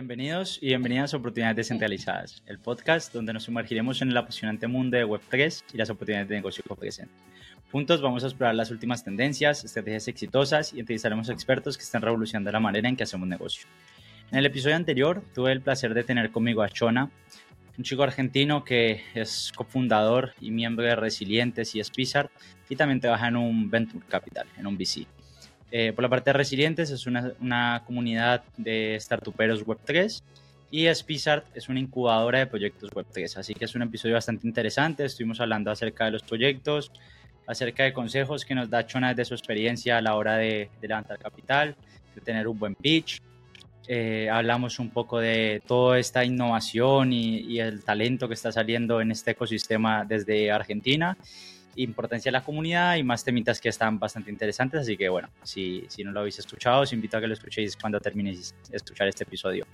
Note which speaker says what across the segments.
Speaker 1: Bienvenidos y bienvenidas a Oportunidades Descentralizadas, el podcast donde nos sumergiremos en el apasionante mundo de Web3 y las oportunidades de negocio que ofrecen. Juntos vamos a explorar las últimas tendencias, estrategias exitosas y entrevistaremos expertos que están revolucionando la manera en que hacemos negocio. En el episodio anterior tuve el placer de tener conmigo a Chona, un chico argentino que es cofundador y miembro de Resilientes y Spizart y también trabaja en un Venture Capital, en un VC. Eh, por la parte de Resilientes es una, una comunidad de startuperos Web3 y Spizart es una incubadora de proyectos Web3. Así que es un episodio bastante interesante. Estuvimos hablando acerca de los proyectos, acerca de consejos que nos da Chona de su experiencia a la hora de, de levantar capital, de tener un buen pitch. Eh, hablamos un poco de toda esta innovación y, y el talento que está saliendo en este ecosistema desde Argentina importancia de la comunidad y más temitas que están bastante interesantes. Así que bueno, si, si no lo habéis escuchado, os invito a que lo escuchéis cuando terminéis de escuchar este episodio.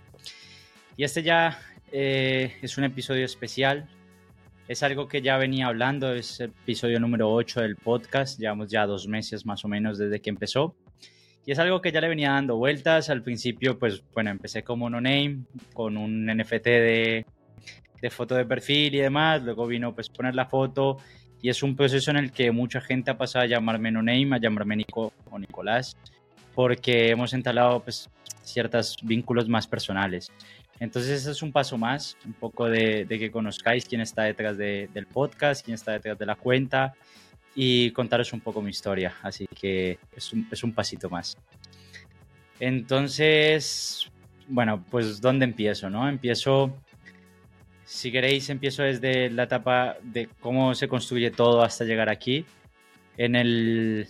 Speaker 1: Y este ya eh, es un episodio especial. Es algo que ya venía hablando, es el episodio número 8 del podcast. Llevamos ya dos meses más o menos desde que empezó. Y es algo que ya le venía dando vueltas. Al principio, pues bueno, empecé como no name, con un NFT de, de foto de perfil y demás. Luego vino pues poner la foto y es un proceso en el que mucha gente ha pasado a llamarme no name, a llamarme Nico o Nicolás, porque hemos entablado pues, ciertos vínculos más personales. Entonces ese es un paso más, un poco de, que conozcáis quién está detrás del podcast, quién está detrás de la cuenta y contaros un poco mi historia. Así que es un, es un pasito más. Entonces, bueno, pues ¿dónde empiezo? No? Empiezo si queréis, empiezo desde la etapa de cómo se construye todo hasta llegar aquí. En el,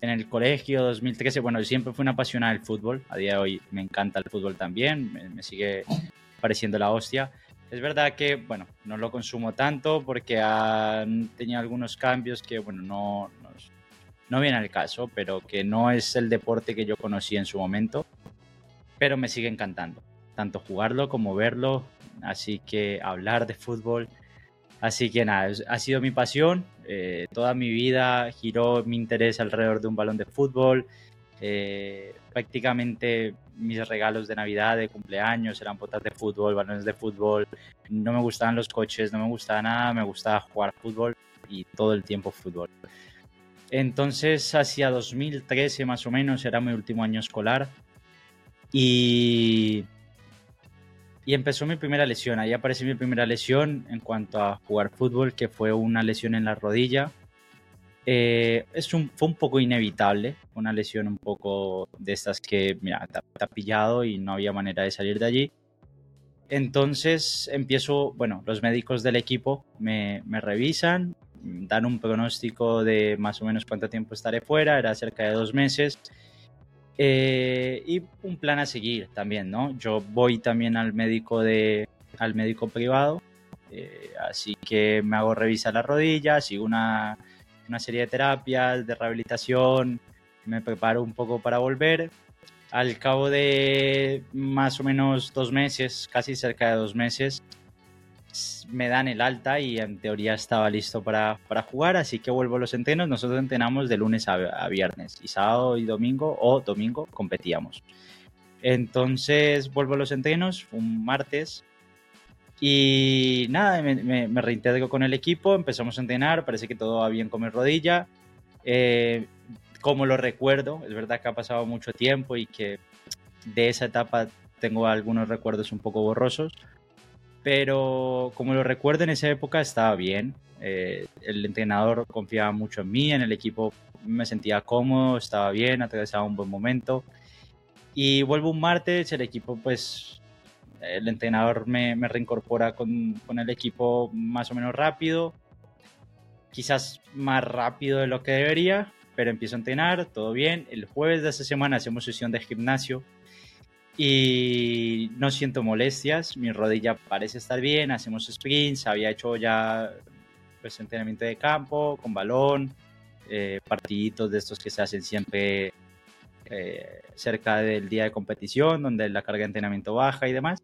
Speaker 1: en el colegio 2013, bueno, siempre fui una apasionada del fútbol. A día de hoy me encanta el fútbol también, me, sigue pareciendo la hostia. Es verdad que, bueno, no lo consumo tanto porque han tenido algunos cambios que, bueno, no, no, no viene al caso, pero que no es el deporte que yo conocí en su momento, pero me sigue encantando, tanto jugarlo como verlo, así que hablar de fútbol. Así que nada, ha sido mi pasión. Eh, toda mi vida giró mi interés alrededor de un balón de fútbol. Eh, prácticamente mis regalos de Navidad, de cumpleaños, eran botas de fútbol, balones de fútbol. No me gustaban los coches, no me gustaba nada, me gustaba jugar fútbol y todo el tiempo fútbol. Entonces, hacia 2013 más o menos, era mi último año escolar. Y y empezó mi primera lesión. Ahí apareció mi primera lesión en cuanto a jugar fútbol, que fue una lesión en la rodilla. Eh, es un, fue un poco inevitable, una lesión un poco de estas que, mira, ha pillado y no había manera de salir de allí. Entonces empiezo, bueno, los médicos del equipo me, me revisan, dan un pronóstico de más o menos cuánto tiempo estaré fuera, era cerca de dos meses eh, y un plan a seguir también, ¿no? Yo voy también al médico, de, al médico privado, eh, así que me hago revisar la rodilla, sigo una, una serie de terapias, de rehabilitación, me preparo un poco para volver. Al cabo de más o menos dos meses, casi cerca de dos meses, me dan el alta y en teoría estaba listo para, para jugar, así que vuelvo a los entrenos. Nosotros entrenamos de lunes a, viernes y sábado y domingo o domingo competíamos. Entonces vuelvo a los entrenos un martes y nada, me, me, reintegro con el equipo, empezamos a entrenar, parece que todo va bien con mi rodilla. Eh, como lo recuerdo, es verdad que ha pasado mucho tiempo y que de esa etapa tengo algunos recuerdos un poco borrosos, pero como lo recuerdo en esa época estaba bien. Eh, el entrenador confiaba mucho en mí, en el equipo me sentía cómodo, estaba bien, atravesaba un buen momento. Y vuelvo un martes, el equipo pues, el entrenador me, me reincorpora con, con, el equipo más o menos rápido, quizás más rápido de lo que debería, pero empiezo a entrenar, todo bien. El jueves de esa semana hacemos sesión de gimnasio y no siento molestias, mi rodilla parece estar bien, hacemos sprints, había hecho ya pues, entrenamiento de campo con balón, eh, partiditos de estos que se hacen siempre eh, cerca del día de competición, donde la carga de entrenamiento baja y demás.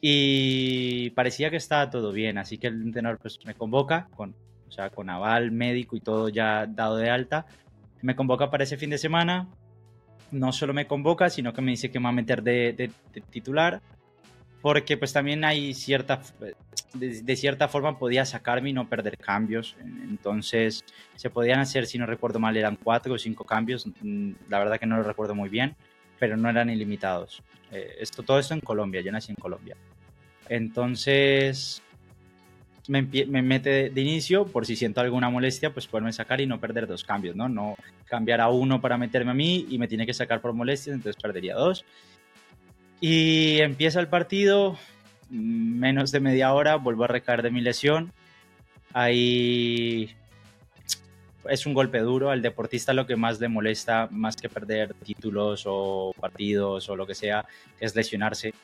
Speaker 1: Y parecía que estaba todo bien, así que el entrenador pues, me convoca, con, o sea, con aval médico y todo ya dado de alta, me convoca para ese fin de semana, no solo me convoca, sino que me dice que me va a meter de, titular, porque pues también hay cierta, de, cierta forma podía sacarme y no perder cambios, entonces se podían hacer, si no recuerdo mal, eran cuatro o cinco cambios, mm, la verdad que no lo recuerdo muy bien, pero no eran ilimitados. Eh, esto, todo esto en Colombia, yo nací en Colombia. Entonces, me, mete de, inicio, por si siento alguna molestia, pues poderme sacar y no perder dos cambios, ¿no? No cambiar a uno para meterme a mí y me tiene que sacar por molestias, entonces perdería dos. Y empieza el partido, menos de media hora, vuelvo a recaer de mi lesión. Ahí es un golpe duro. Al deportista lo que más le molesta, más que perder títulos o partidos o lo que sea, es lesionarse.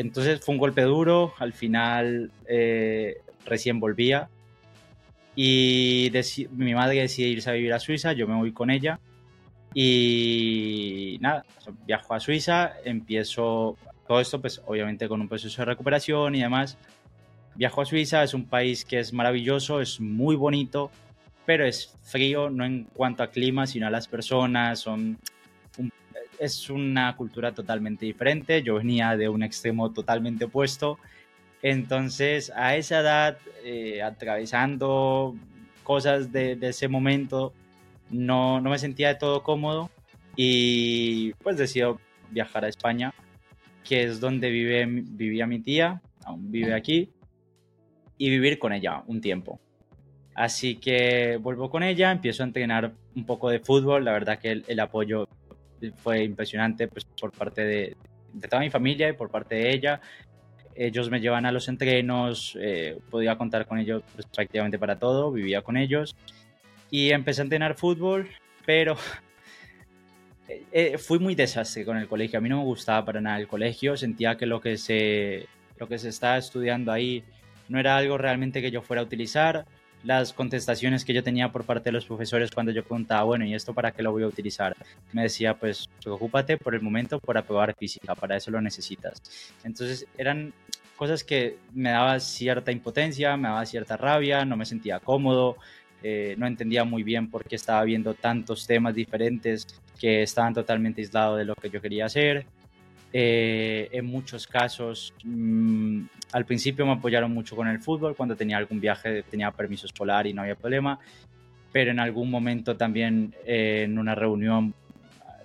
Speaker 1: Entonces fue un golpe duro. Al final eh, recién volvía y mi madre decide irse a vivir a Suiza, yo me voy con ella y nada, viajo a Suiza, empiezo todo esto pues obviamente con un proceso de recuperación y demás. Viajo a Suiza, es un país que es maravilloso, es muy bonito, pero es frío no en cuanto a clima, sino a las personas, son es una cultura totalmente diferente. Yo venía de un extremo totalmente opuesto entonces, a esa edad, eh, atravesando cosas de, ese momento, no, no, me sentía de todo cómodo y pues decido viajar a España, que es donde vive, vivía mi tía, aún vive aquí, y vivir con ella un tiempo. Así que vuelvo con ella, empiezo a entrenar un poco de fútbol, la verdad que el, apoyo fue impresionante pues, por parte de, toda mi familia y por parte de ella. Ellos me llevan a los entrenos, eh, podía contar con ellos pues, prácticamente para todo, vivía con ellos. Y empecé a entrenar fútbol, pero eh, eh, fui muy desastre con el colegio. A mí no me gustaba para nada el colegio, sentía que lo que se, lo que se estaba estudiando ahí no era algo realmente que yo fuera a utilizar las contestaciones que yo tenía por parte de los profesores cuando yo preguntaba, bueno, ¿y esto para qué lo voy a utilizar? Me decía, pues preocúpate por el momento por aprobar física, para eso lo necesitas. Entonces eran cosas que me daba cierta impotencia, me daba cierta rabia, no me sentía cómodo, eh, no entendía muy bien por qué estaba viendo tantos temas diferentes que estaban totalmente aislados de lo que yo quería hacer. Eh, en muchos casos, mm, al principio me apoyaron mucho con el fútbol, cuando tenía algún viaje tenía permiso escolar y no había problema, pero en algún momento también eh, en una reunión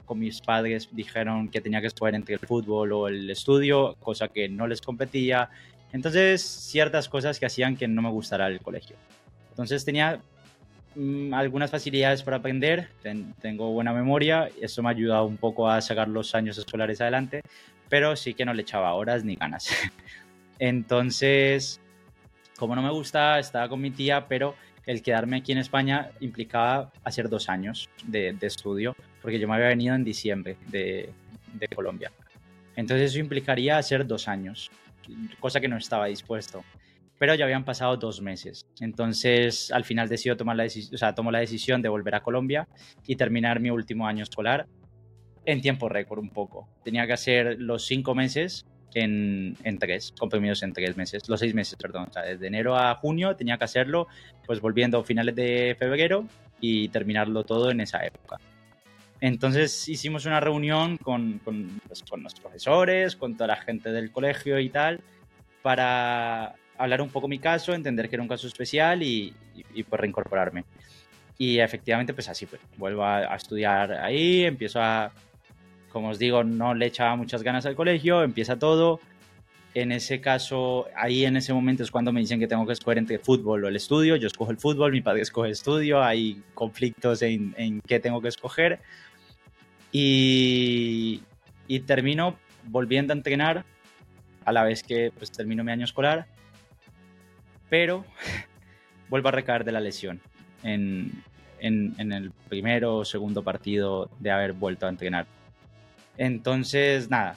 Speaker 1: con mis padres dijeron que tenía que escoger entre el fútbol o el estudio, cosa que no les competía. Entonces, ciertas cosas que hacían que no me gustara el colegio. Entonces tenía Mm, algunas facilidades para aprender, tengo buena memoria, eso me ha ayudado un poco a sacar los años escolares adelante, pero sí que no le echaba horas ni ganas. Entonces, como no me gusta, estaba con mi tía, pero el quedarme aquí en España implicaba hacer dos años de, estudio, porque yo me había venido en diciembre de, de Colombia. Entonces eso implicaría hacer dos años, cosa que no estaba dispuesto pero ya habían pasado dos meses. Entonces, al final decido tomar la decisión, o sea, tomo la decisión de volver a Colombia y terminar mi último año escolar en tiempo récord un poco. Tenía que hacer los cinco meses en, en tres, comprimidos en tres meses, los seis meses, perdón. O sea, desde enero a junio tenía que hacerlo, pues volviendo a finales de febrero y terminarlo todo en esa época. Entonces hicimos una reunión con, con, pues, los profesores, con toda la gente del colegio y tal, para hablar un poco mi caso, entender que era un caso especial y, y, pues reincorporarme. Y efectivamente, pues así fue. Vuelvo a, estudiar ahí, empiezo a, como os digo, no le echaba muchas ganas al colegio, empieza todo. En ese caso, ahí en ese momento es cuando me dicen que tengo que escoger entre fútbol o el estudio. Yo escojo el fútbol, mi padre escoge el estudio, hay conflictos en, en qué tengo que escoger. Y, y termino volviendo a entrenar a la vez que pues, termino mi año escolar pero vuelvo a recaer de la lesión en, el primero o segundo partido de haber vuelto a entrenar. Entonces, nada,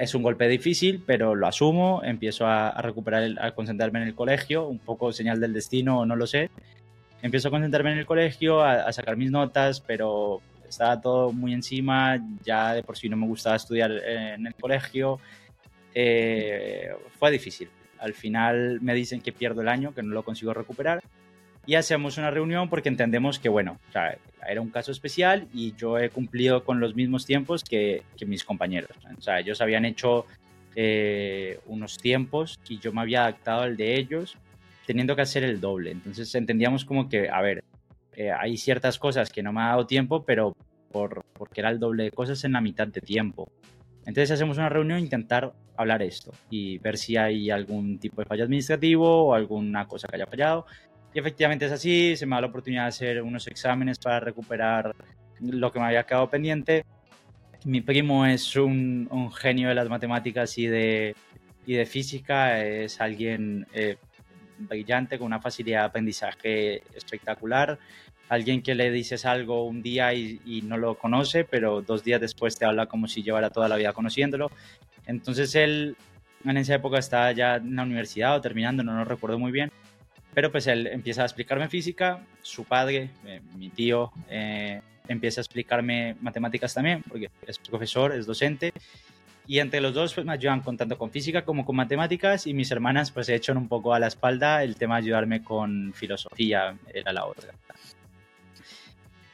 Speaker 1: es un golpe difícil, pero lo asumo, empiezo a, recuperar, a concentrarme en el colegio, un poco señal del destino, no lo sé. Empiezo a concentrarme en el colegio, a, sacar mis notas, pero estaba todo muy encima, ya de por sí no me gustaba estudiar en el colegio. Eh, fue difícil, al final me dicen que pierdo el año, que no lo consigo recuperar. y hacemos una reunión porque entendemos que, bueno, era un caso especial y yo he cumplido con los mismos tiempos que, mis compañeros. O sea, ellos habían hecho eh, unos tiempos y yo me había adaptado al de ellos teniendo que hacer el doble. Entonces entendíamos como que, a ver, eh, hay ciertas cosas que no me ha dado tiempo, pero por, porque era el doble de cosas en la mitad de tiempo. Entonces hacemos una reunión e intentar hablar esto y ver si hay algún tipo de fallo administrativo o alguna cosa que haya fallado. Y efectivamente es así, se me da la oportunidad de hacer unos exámenes para recuperar lo que me había quedado pendiente. Mi primo es un, un genio de las matemáticas y de, y de física, es alguien eh, brillante, con una facilidad de aprendizaje espectacular, alguien que le dices algo un día y, y, no lo conoce, pero dos días después te habla como si llevara toda la vida conociéndolo. Entonces él en esa época estaba ya en la universidad o terminando, no lo recuerdo muy bien, pero pues él empieza a explicarme física, su padre, eh, mi tío, eh, empieza a explicarme matemáticas también, porque es profesor, es docente, y entre los dos pues, me ayudan con tanto con física como con matemáticas, y mis hermanas pues se echan un poco a la espalda el tema de ayudarme con filosofía, era la otra.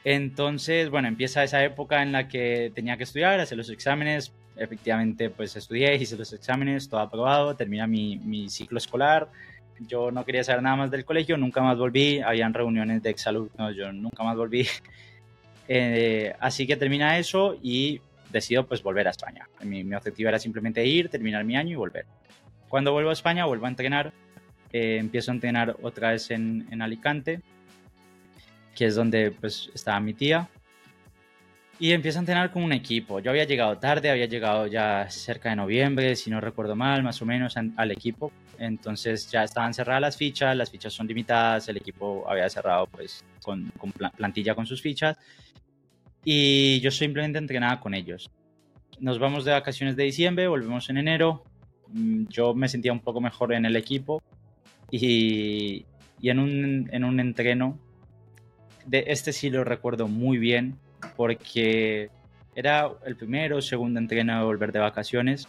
Speaker 1: Entonces, bueno, empieza esa época en la que tenía que estudiar, hacer los exámenes, efectivamente pues estudié, hice los exámenes, todo aprobado, termina mi, mi ciclo escolar, yo no quería saber nada más del colegio, nunca más volví, habían reuniones de exalumnos, yo nunca más volví. Eh, así que termina eso y decido pues volver a España. Mi, mi, objetivo era simplemente ir, terminar mi año y volver. Cuando vuelvo a España, vuelvo a entrenar, eh, empiezo a entrenar otra vez en, en Alicante, que es donde pues estaba mi tía, y empiezo a entrenar con un equipo. Yo había llegado tarde, había llegado ya cerca de noviembre, si no recuerdo mal, más o menos al equipo. Entonces ya estaban cerradas las fichas, las fichas son limitadas, el equipo había cerrado pues con, con plantilla con sus fichas y yo simplemente entrenaba con ellos. Nos vamos de vacaciones de diciembre, volvemos en enero. Mm, yo me sentía un poco mejor en el equipo y, y en, un, en un entreno, de este sí lo recuerdo muy bien, porque era el primero o segundo entreno de volver de vacaciones.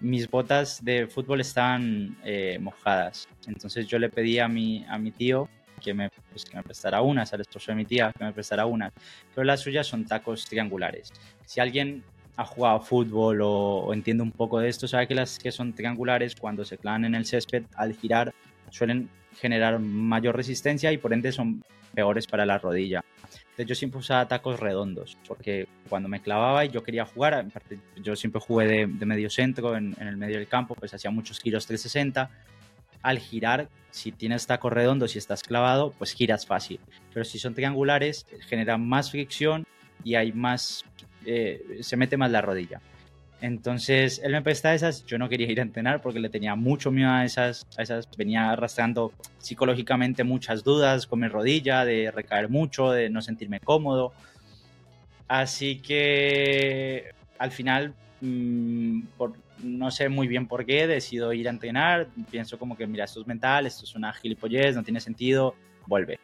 Speaker 1: Mis botas de fútbol estaban eh, mojadas, entonces yo le pedí a mi, a mi tío que me, pues, que me prestara unas, al esposo de mi tía que me prestara unas, pero las suyas son tacos triangulares. Si alguien ha jugado fútbol o, o, entiende un poco de esto, sabe que las que son triangulares, cuando se clavan en el césped, al girar, suelen generar mayor resistencia y por ende son peores para la rodilla. Entonces yo siempre usaba tacos redondos, porque cuando me clavaba y yo quería jugar, yo siempre jugué de, de medio centro, en, el medio del campo, pues hacía muchos giros 360. Al girar, si tienes tacos redondos y estás clavado, pues giras fácil. Pero si son triangulares, genera más fricción y hay más, eh, se mete más la rodilla. Entonces él me presta esas, yo no quería ir a entrenar porque le tenía mucho miedo a esas, a esas, venía arrastrando psicológicamente muchas dudas con mi rodilla, de recaer mucho, de no sentirme cómodo. Así que al final, mmm, por, no sé muy bien por qué, decido ir a entrenar, pienso como que mira, esto es mental, esto es una gilipollez, no tiene sentido, vuelve.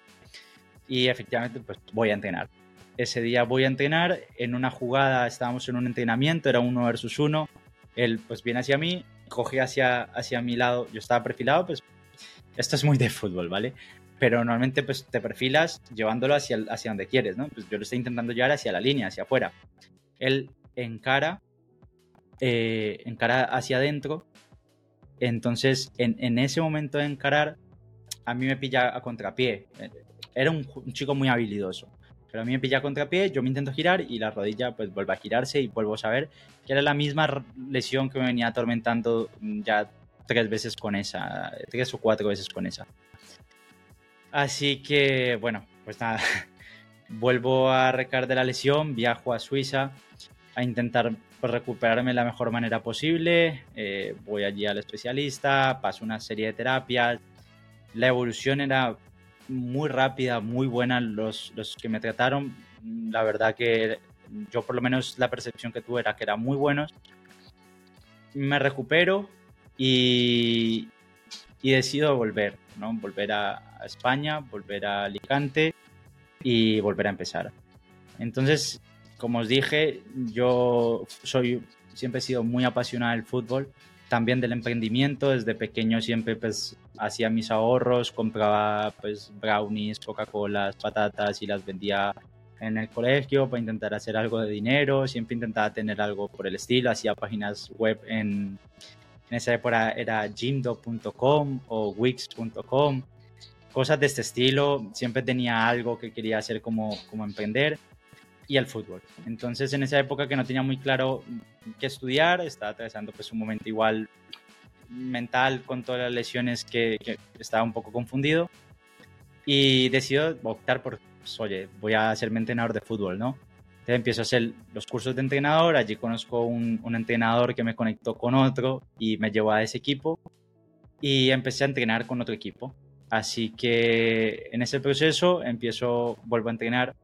Speaker 1: Y efectivamente, pues voy a entrenar ese día voy a entrenar, en una jugada estábamos en un entrenamiento, era uno versus uno, él pues viene hacia mí, coge hacia, hacia mi lado, yo estaba perfilado, pues esto es muy de fútbol, ¿vale? Pero normalmente pues te perfilas llevándolo hacia, hacia donde quieres, ¿no? Pues yo lo estoy intentando llevar hacia la línea, hacia afuera. Él encara, eh, encara hacia adentro, entonces en, en ese momento de encarar, a mí me pilla a contrapié. Era un, un chico muy habilidoso pero a mí me pilla contrapié, yo me intento girar y la rodilla pues vuelve a girarse y vuelvo a saber que era la misma lesión que me venía atormentando ya tres veces con esa, tres o cuatro veces con esa. Así que bueno, pues nada, vuelvo a recaer de la lesión, viajo a Suiza a intentar pues, recuperarme de la mejor manera posible, eh, voy allí al especialista, paso una serie de terapias, la evolución era muy rápida, muy buena los, los que me trataron. La verdad que yo por lo menos la percepción que tuve era que eran muy buenos. Me recupero y, y decido volver, ¿no? Volver a, España, volver a Alicante y volver a empezar. Entonces, como os dije, yo soy, siempre he sido muy apasionado del fútbol, también del emprendimiento. Desde pequeño siempre pues, hacía mis ahorros, compraba pues brownies, Coca-Colas, patatas y las vendía en el colegio para intentar hacer algo de dinero, siempre intentaba tener algo por el estilo, hacía páginas web en, en esa época era gymdo.com o wix.com, cosas de este estilo, siempre tenía algo que quería hacer como, como emprender y el fútbol. Entonces en esa época que no tenía muy claro qué estudiar, estaba atravesando pues un momento igual mental con todas las lesiones que, estaba un poco confundido y decido optar por pues, oye, voy a hacerme entrenador de fútbol, ¿no? Entonces empiezo a hacer los cursos de entrenador, allí conozco un, un entrenador que me conectó con otro y me llevó a ese equipo y empecé a entrenar con otro equipo. Así que en ese proceso empiezo, vuelvo a entrenar.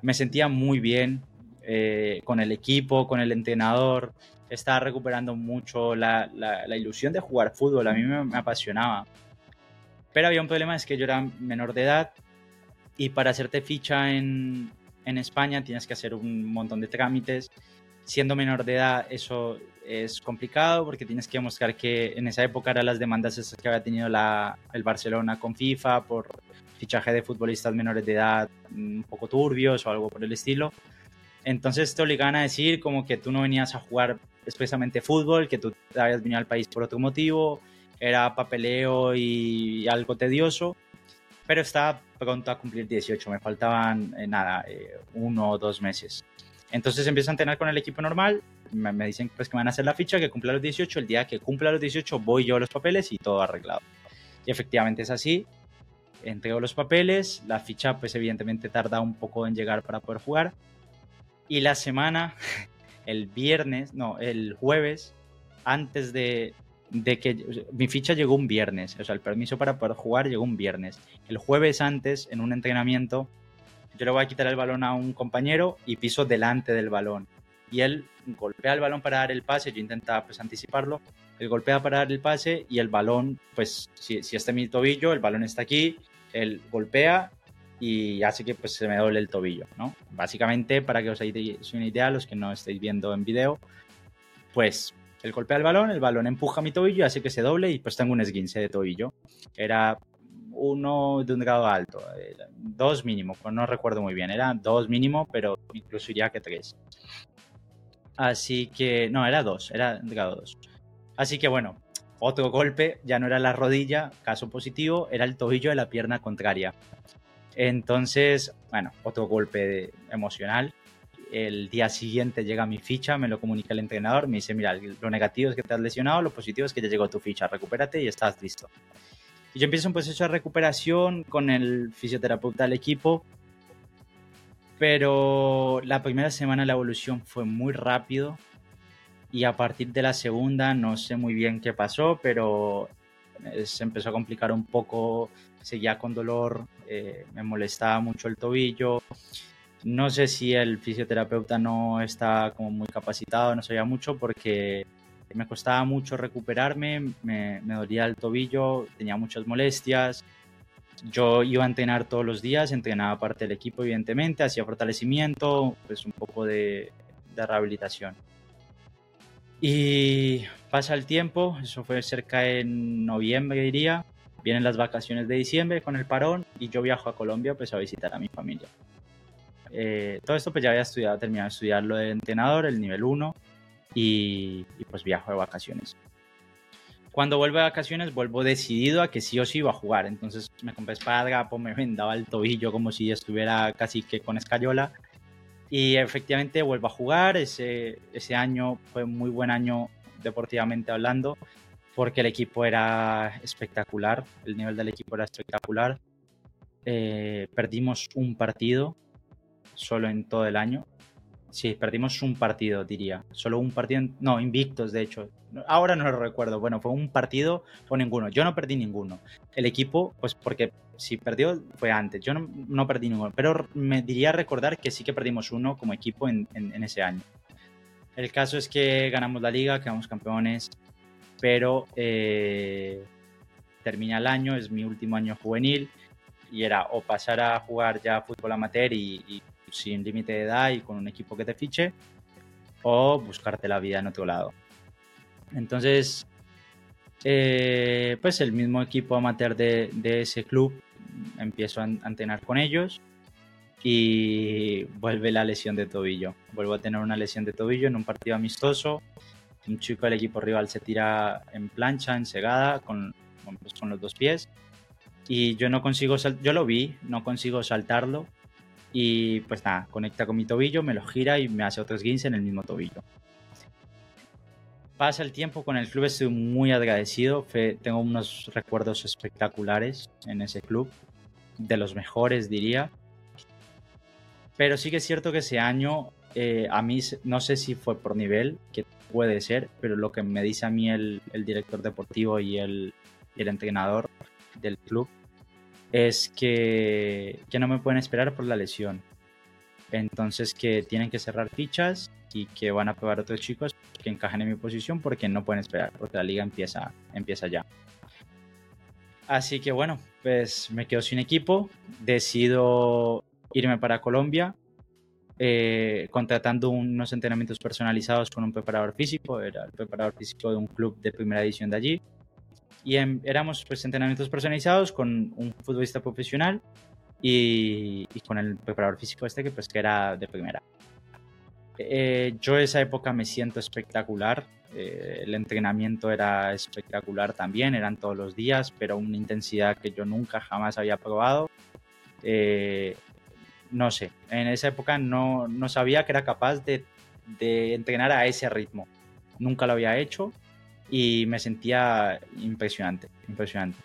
Speaker 1: Me sentía muy bien eh, con el equipo, con el entrenador. Estaba recuperando mucho la, la, la ilusión de jugar fútbol. A mí me, me, apasionaba. Pero había un problema, es que yo era menor de edad y para hacerte ficha en, en España tienes que hacer un montón de trámites. Siendo menor de edad eso es complicado porque tienes que demostrar que en esa época eran las demandas esas que había tenido la, el Barcelona con FIFA por fichaje de futbolistas menores de edad un poco turbios o algo por el estilo. Entonces te obligaban a decir como que tú no venías a jugar expresamente fútbol, que tú habías venido al país por otro motivo, era papeleo y algo tedioso pero estaba pronto a cumplir 18, me faltaban eh, nada, eh, uno o dos meses. Entonces empiezo a entrenar con el equipo normal, me, dicen pues que me van a hacer la ficha, que cumpla los 18, el día que cumpla los 18 voy yo a los papeles y todo arreglado. Y efectivamente es así, entrego los papeles, la ficha pues evidentemente tarda un poco en llegar para poder jugar. Y la semana, el viernes, no, el jueves, antes de, de que mi ficha llegó un viernes, o sea, el permiso para poder jugar llegó un viernes. El jueves antes, en un entrenamiento, yo le voy a quitar el balón a un compañero y piso delante del balón. Y él golpea el balón para dar el pase, yo intentaba pues anticiparlo, él golpea para dar el pase y el balón, pues si, si este es mi tobillo, el balón está aquí, él golpea y hace que pues se me doble el tobillo, ¿no? Básicamente, para que os hagáis una idea, los que no estáis viendo en video, pues él golpea el balón, el balón empuja mi tobillo hace que se doble y pues tengo un esguince de tobillo. Era uno de un grado alto, dos mínimo, pues no recuerdo muy bien, era dos mínimo, pero incluso iría que tres. Así que, no, era dos, era grado dos. Así que bueno, otro golpe, ya no era la rodilla, caso positivo, era el tobillo de la pierna contraria. Entonces, bueno, otro golpe emocional el día siguiente llega mi ficha, me lo comunica el entrenador, me dice, mira, lo negativo es que te has lesionado, lo positivo es que ya llegó tu ficha, recupérate y estás listo. Y yo empiezo un proceso de recuperación con el fisioterapeuta del equipo, pero la primera semana la evolución fue muy rápido y a partir de la segunda no sé muy bien qué pasó, pero se empezó a complicar un poco, seguía con dolor, eh, me molestaba mucho el tobillo, no sé si el fisioterapeuta no está como muy capacitado, no sabía mucho porque me costaba mucho recuperarme, me, dolía el tobillo, tenía muchas molestias. Yo iba a entrenar todos los días, entrenaba parte del equipo evidentemente, hacía fortalecimiento, pues un poco de, de rehabilitación. Y pasa el tiempo, eso fue cerca en noviembre diría, vienen las vacaciones de diciembre con el parón y yo viajo a Colombia pues a visitar a mi familia. Eh, todo esto pues ya había estudiado, terminado de estudiar lo de entrenador, el nivel 1, y, y, pues viajo de vacaciones. Cuando vuelvo de vacaciones, vuelvo decidido a que sí o sí iba a jugar. Entonces me compré espadrapo, me vendaba el tobillo como si estuviera casi que con escayola. Y efectivamente vuelvo a jugar. Ese, ese año fue un muy buen año deportivamente hablando, porque el equipo era espectacular, el nivel del equipo era espectacular. Eh, perdimos un partido solo en todo el año. Sí, perdimos un partido, diría. Solo un partido, no, invictos, de hecho. Ahora no lo recuerdo. Bueno, fue un partido o ninguno. Yo no perdí ninguno. El equipo, pues porque si perdió fue antes. Yo no, perdí ninguno. Pero me diría recordar que sí que perdimos uno como equipo en, en ese año. El caso es que ganamos la liga, quedamos campeones, pero eh, termina el año, es mi último año juvenil y era o pasar a jugar ya fútbol amateur y, y sin límite de edad y con un equipo que te fiche, o buscarte la vida en otro lado. Entonces, Eh, pues el mismo equipo amateur de, de ese club, empiezo a entrenar con ellos y vuelve la lesión de tobillo. Vuelvo a tener una lesión de tobillo en un partido amistoso. Un chico del equipo rival se tira en plancha, en segada, con, pues, con los dos pies. Y yo no consigo, yo lo vi, no consigo saltarlo. Y pues nada, conecta con mi tobillo, me lo gira y me hace otro esguince en el mismo tobillo pasa el tiempo con el club, estoy muy agradecido. tengo unos recuerdos espectaculares en ese club, de los mejores diría. Pero sí que es cierto que ese año, eh, a mí, no sé si fue por nivel, que puede ser, pero lo que me dice a mí el, director deportivo y el, entrenador del club es que, que no me pueden esperar por la lesión. Entonces que tienen que cerrar fichas y que van a probar otros chicos que encajen en mi posición porque no pueden esperar, porque la liga empieza, empieza ya. Así que bueno, pues me quedo sin equipo, decido irme para Colombia, eh, contratando unos entrenamientos personalizados con un preparador físico, era el preparador físico de un club de primera edición de allí. Y éramos pues entrenamientos personalizados con un futbolista profesional y, y, con el preparador físico este que pues que era de primera. Eh, yo esa época me siento espectacular. Eh, el entrenamiento era espectacular también, eran todos los días, pero una intensidad que yo nunca jamás había probado. Eh, no sé, en esa época no, no sabía que era capaz de, de, entrenar a ese ritmo. Nunca lo había hecho y me sentía impresionante, impresionante.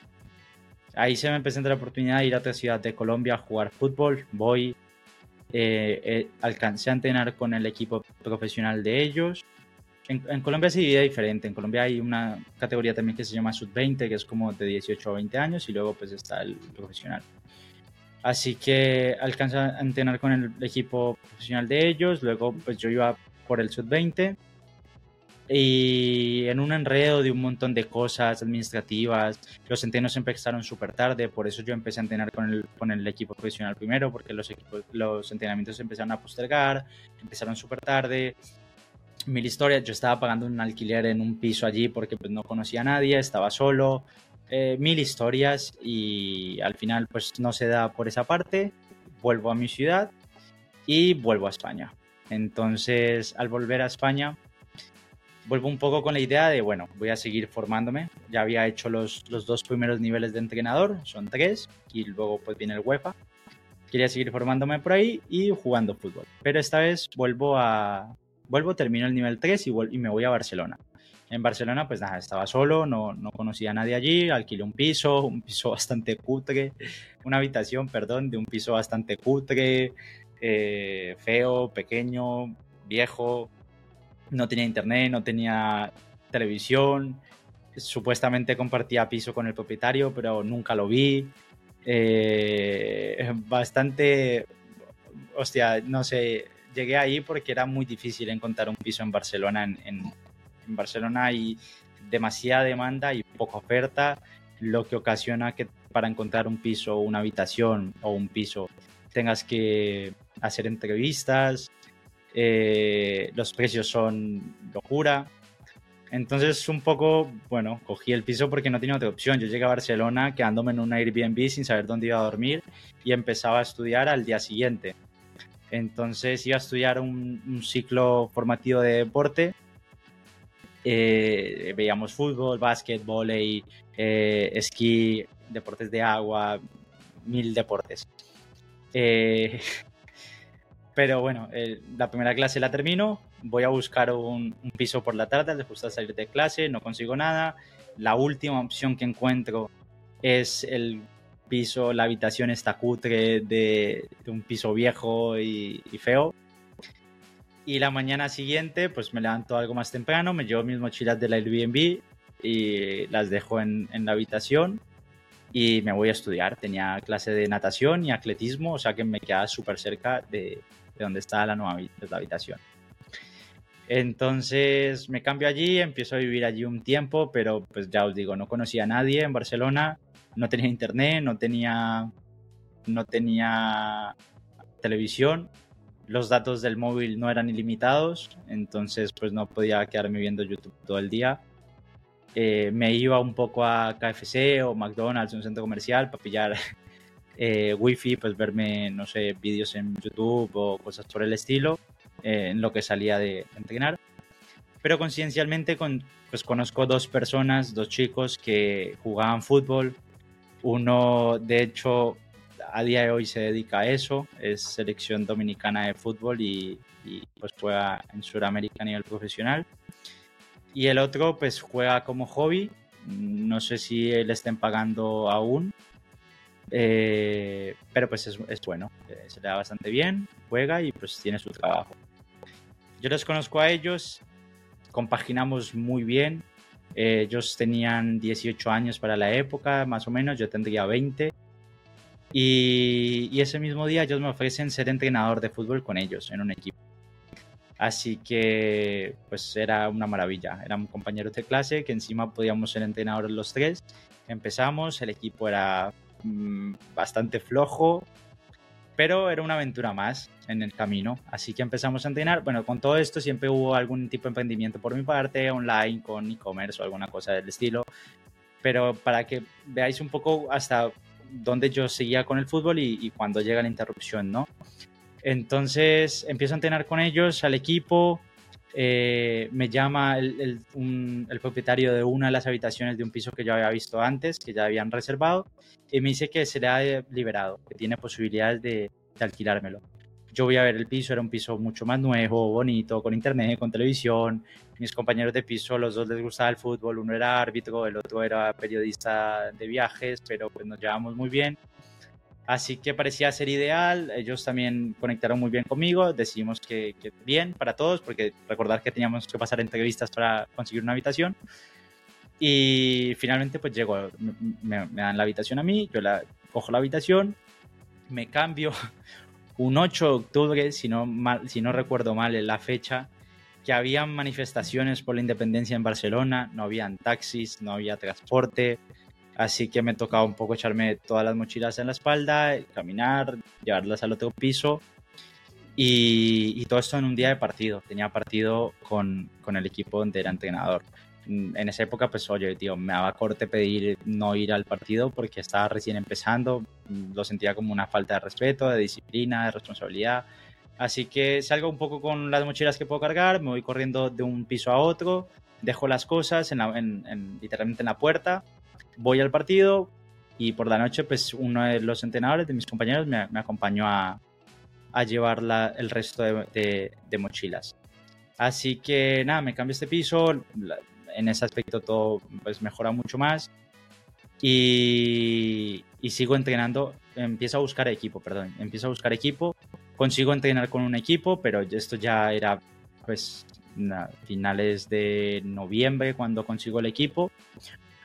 Speaker 1: Ahí se me presenta la oportunidad de ir a otra ciudad de Colombia a jugar fútbol. Voy, eh, eh, alcancé a entrenar con el equipo profesional de ellos. En, Colombia se divide diferente. En Colombia hay una categoría también que se llama Sub-20, que es como de 18 a 20 años, y luego pues está el profesional. Así que alcancé a entrenar con el equipo profesional de ellos. Luego pues yo iba por el Sub-20 y en un enredo de un montón de cosas administrativas, los entrenos empezaron súper tarde, por eso yo empecé a entrenar con el, con el equipo profesional primero, porque los, equipos, los entrenamientos empezaron a postergar, empezaron súper tarde. Mil historias, yo estaba pagando un alquiler en un piso allí porque pues, no conocía a nadie, estaba solo, eh, mil historias y al final pues no se da por esa parte, vuelvo a mi ciudad y vuelvo a España. Entonces, al volver a España, vuelvo un poco con la idea de, bueno, voy a seguir formándome. Ya había hecho los, los dos primeros niveles de entrenador, son tres, y luego pues viene el UEFA. Quería seguir formándome por ahí y jugando fútbol. Pero esta vez vuelvo a... Vuelvo, termino el nivel 3 y, y me voy a Barcelona. En Barcelona, pues nada, estaba solo, no, no conocía a nadie allí, alquilé un piso, un piso bastante cutre, una habitación, perdón, de un piso bastante cutre, eh, feo, pequeño, viejo, no tenía internet, no tenía televisión, supuestamente compartía piso con el propietario, pero nunca lo vi. Eh, bastante, hostia, no sé, llegué ahí porque era muy difícil encontrar un piso en Barcelona. En, en, Barcelona hay demasiada demanda y poca oferta, lo que ocasiona que para encontrar un piso, una habitación o un piso tengas que hacer entrevistas, eh, los precios son locura. Entonces, un poco, bueno, cogí el piso porque no tenía otra opción. Yo llegué a Barcelona quedándome en un Airbnb sin saber dónde iba a dormir y empezaba a estudiar al día siguiente. Entonces, iba a estudiar un, ciclo formativo de deporte. Eh, veíamos fútbol, básquet, volei, eh, esquí, deportes de agua, mil deportes. Eh, pero bueno, la primera clase la termino, voy a buscar un, piso por la tarde después de salir de clase, no consigo nada. La última opción que encuentro es el piso, la habitación está cutre de, un piso viejo y, feo. Y la mañana siguiente, pues me levanto algo más temprano, me llevo mis mochilas del Airbnb y las dejo en, en la habitación y me voy a estudiar. Tenía clase de natación y atletismo, o sea que me quedaba súper cerca de, de donde está la nueva la habitación. Entonces me cambio allí, empiezo a vivir allí un tiempo, pero pues ya os digo, no conocía a nadie en Barcelona, no tenía internet, no tenía, no tenía televisión, los datos del móvil no eran ilimitados, entonces pues no podía quedarme viendo YouTube todo el día. eh, me iba un poco a KFC o McDonald's, un centro comercial, para pillar eh, wifi, pues verme, no sé, vídeos en YouTube o cosas por el estilo, eh, en lo que salía de, entrenar. Pero conciencialmente con, pues conozco dos personas, dos chicos que jugaban fútbol. Uno, de hecho, a día de hoy se dedica a eso, es selección dominicana de fútbol y, pues juega en Sudamérica a nivel profesional. Y el otro pues juega como hobby, no sé si le estén pagando aún, eh, pero pues es, bueno, eh, se le da bastante bien, juega y pues tiene su trabajo. Yo les conozco a ellos, compaginamos muy bien, eh, ellos tenían 18 años para la época, más o menos, yo tendría 20 y, ese mismo día ellos me ofrecen ser entrenador de fútbol con ellos en un equipo. Así que pues era una maravilla. Eran compañeros de clase que encima podíamos ser entrenadores los tres. Empezamos, el equipo era mm, bastante flojo, pero era una aventura más en el camino. Así que empezamos a entrenar. Bueno, con todo esto siempre hubo algún tipo de emprendimiento por mi parte, online, con e-commerce o alguna cosa del estilo. Pero para que veáis un poco hasta donde yo seguía con el fútbol y, cuando llega la interrupción, ¿no? Entonces empiezo a entrenar con ellos, al equipo, eh, me llama el, propietario de una de las habitaciones de un piso que yo había visto antes, que ya habían reservado, y me dice que se le ha liberado, que tiene posibilidades de, de alquilármelo yo voy a ver el piso, era un piso mucho más nuevo, bonito, con internet, con televisión. Mis compañeros de piso, los dos les gustaba el fútbol, uno era árbitro, el otro era periodista de viajes, pero pues nos llevamos muy bien. Así que parecía ser ideal, ellos también conectaron muy bien conmigo, decidimos que, bien para todos, porque recordar que teníamos que pasar entrevistas para conseguir una habitación. Y finalmente pues llegó, me, me dan la habitación a mí, yo la cojo la habitación, me cambio, un 8 de octubre, si no, mal, si no recuerdo mal la fecha, que habían manifestaciones por la independencia en Barcelona, no habían taxis, no había transporte, así que me tocaba un poco echarme todas las mochilas en la espalda, caminar, llevarlas al otro piso y, todo esto en un día de partido. Tenía partido con, con el equipo donde era entrenador. Mm, en esa época, pues oye, tío, me daba corte pedir no ir al partido porque estaba recién empezando, mm, lo sentía como una falta de respeto, de disciplina, de responsabilidad. Así que salgo un poco con las mochilas que puedo cargar, me voy corriendo de un piso a otro, dejo las cosas en literalmente en la puerta, voy al partido y por la noche pues uno de los entrenadores de mis compañeros me, acompañó a, a llevar el resto de, de, mochilas. Así que nada, me cambio este piso, en ese aspecto todo pues mejora mucho más y, sigo entrenando, empiezo a buscar equipo, perdón, empiezo a buscar equipo, consigo entrenar con un equipo, pero esto ya era pues finales de noviembre cuando consigo el equipo.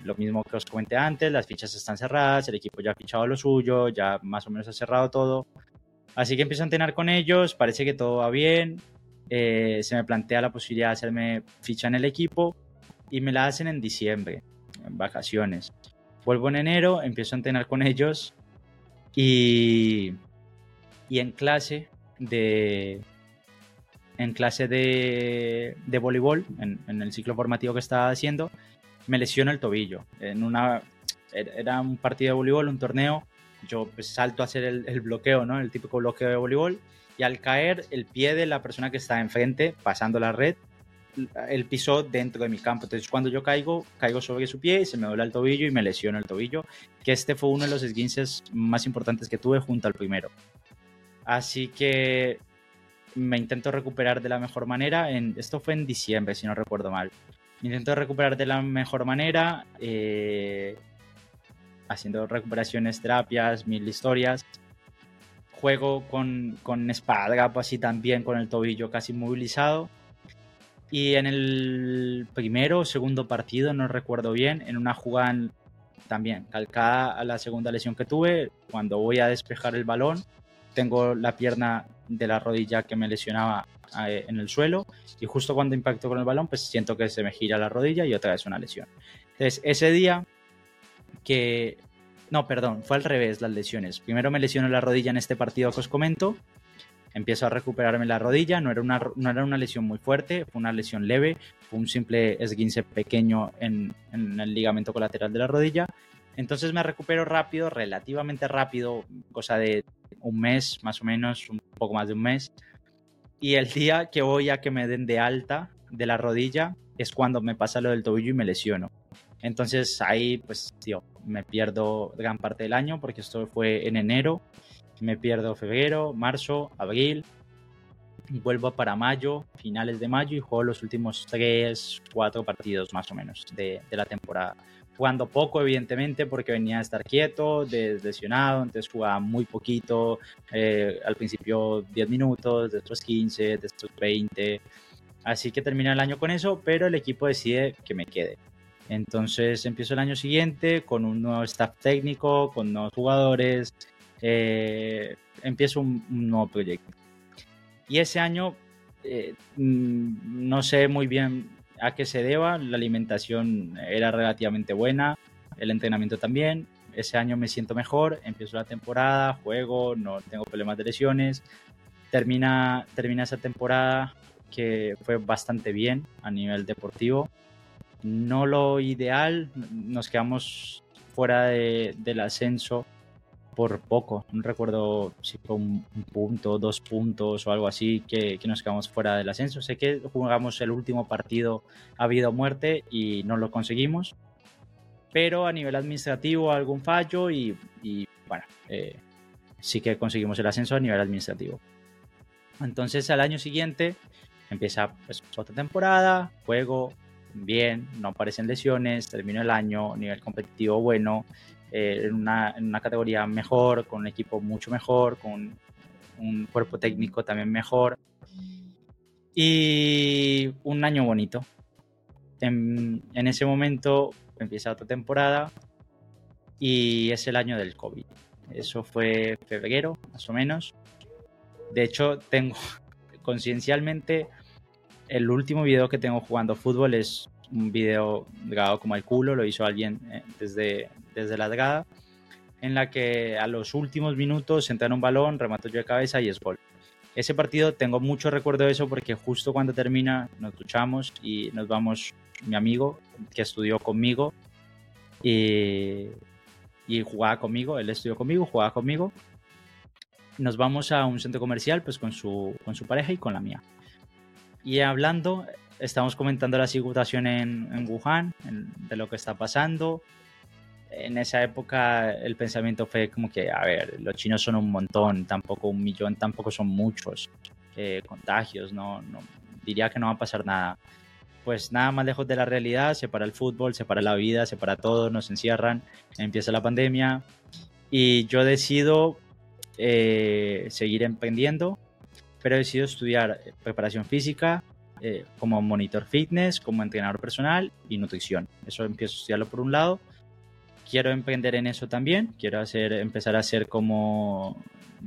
Speaker 1: Lo mismo que os comenté antes, las fichas están cerradas, el equipo ya ha fichado lo suyo, ya más o menos ha cerrado todo. Así que empiezo a entrenar con ellos, parece que todo va bien, eh, se me plantea la posibilidad de hacerme ficha en el equipo y me la hacen en diciembre, en vacaciones. Vuelvo en enero, empiezo a entrenar con ellos y, y en clase de en clase de, de voleibol, en, el ciclo formativo que estaba haciendo, me lesiono el tobillo. En una, era un partido de voleibol, un torneo, yo pues, salto a hacer el, el, bloqueo, ¿no? el típico bloqueo de voleibol, y al caer el pie de la persona que está enfrente, pasando la red, el piso dentro de mi campo. Entonces, cuando yo caigo, caigo sobre su pie y se me dobla el tobillo y me lesiono el tobillo, que este fue uno de los esguinces más importantes que tuve junto al primero. Así que me intento recuperar de la mejor manera. En, esto fue en diciembre, si no recuerdo mal. Me intento recuperar de la mejor manera, eh, haciendo recuperaciones, terapias, mil historias. Juego con, con espada, así también con el tobillo casi movilizado y en el primero o segundo partido, no recuerdo bien, en una jugada también calcada a la segunda lesión que tuve, cuando voy a despejar el balón, tengo la pierna de la rodilla que me lesionaba eh, en el suelo y justo cuando impacto con el balón, pues siento que se me gira la rodilla y otra vez una lesión. Entonces, ese día que... No, perdón, fue al revés las lesiones. Primero me lesionó la rodilla en este partido que os comento empiezo a recuperarme la rodilla, no era una, no era una lesión muy fuerte, fue una lesión leve, fue un simple esguince pequeño en, en el ligamento colateral de la rodilla. Entonces me recupero rápido, relativamente rápido, cosa de un mes más o menos, un poco más de un mes. Y el día que voy a que me den de alta de la rodilla es cuando me pasa lo del tobillo y me lesiono. Entonces ahí pues tío, me pierdo gran parte del año porque esto fue en enero me pierdo febrero, marzo, abril, vuelvo para mayo, finales de mayo y juego los últimos tres, cuatro partidos más o menos de, la temporada. Jugando poco, evidentemente, porque venía a estar quieto, lesionado, entonces jugaba muy poquito. Eh, al principio 10 minutos, después 15, después 20. Así que termina el año con eso, pero el equipo decide que me quede. Entonces empiezo el año siguiente con un nuevo staff técnico, con nuevos jugadores, eh, empiezo un, nuevo proyecto. Y ese año eh, mm, no sé muy bien a qué se deba, la alimentación era relativamente buena, el entrenamiento también. Ese año me siento mejor, empiezo la temporada, juego, no tengo problemas de lesiones. Termina, termina esa temporada que fue bastante bien a nivel deportivo. No lo ideal, nos quedamos fuera del ascenso por poco. No recuerdo si fue un, punto, dos puntos o algo así que, nos quedamos fuera del ascenso. Sé que jugamos el último partido ha habido muerte y no lo conseguimos. Pero a nivel administrativo algún fallo y, bueno, eh, sí que conseguimos el ascenso a nivel administrativo. Entonces al año siguiente empieza pues, otra temporada, juego bien, no aparecen lesiones, termino el año, nivel competitivo bueno, eh, en, una, categoría mejor, con un equipo mucho mejor, con un cuerpo técnico también mejor. Y un año bonito. En, ese momento empieza otra temporada y es el año del COVID. Eso fue febrero, más o menos. De hecho, tengo conciencialmente el último video que tengo jugando fútbol es un video grabado como el culo, lo hizo alguien eh, desde, desde la grada, en la que a los últimos minutos en un balón, remato yo de cabeza y es gol. Ese partido tengo mucho recuerdo de eso porque justo cuando termina nos duchamos y nos vamos mi amigo que estudió conmigo y, y jugaba conmigo, él estudió conmigo, jugaba conmigo. Nos vamos a un centro comercial pues con su, con su pareja y con la mía. Y hablando, estamos comentando la situación en, en Wuhan, de lo que está pasando. En esa época el pensamiento fue como que, a ver, los chinos son un montón, tampoco un millón, tampoco son muchos eh, contagios, no, no, diría que no va a pasar nada. Pues nada más lejos de la realidad, se para el fútbol, se para la vida, se para todo, nos encierran, empieza la pandemia y yo decido eh, seguir emprendiendo, pero decido estudiar preparación física, eh, como monitor fitness, como entrenador personal y nutrición. Eso empiezo a estudiarlo por un lado. Quiero emprender en eso también. Quiero hacer, empezar a hacer como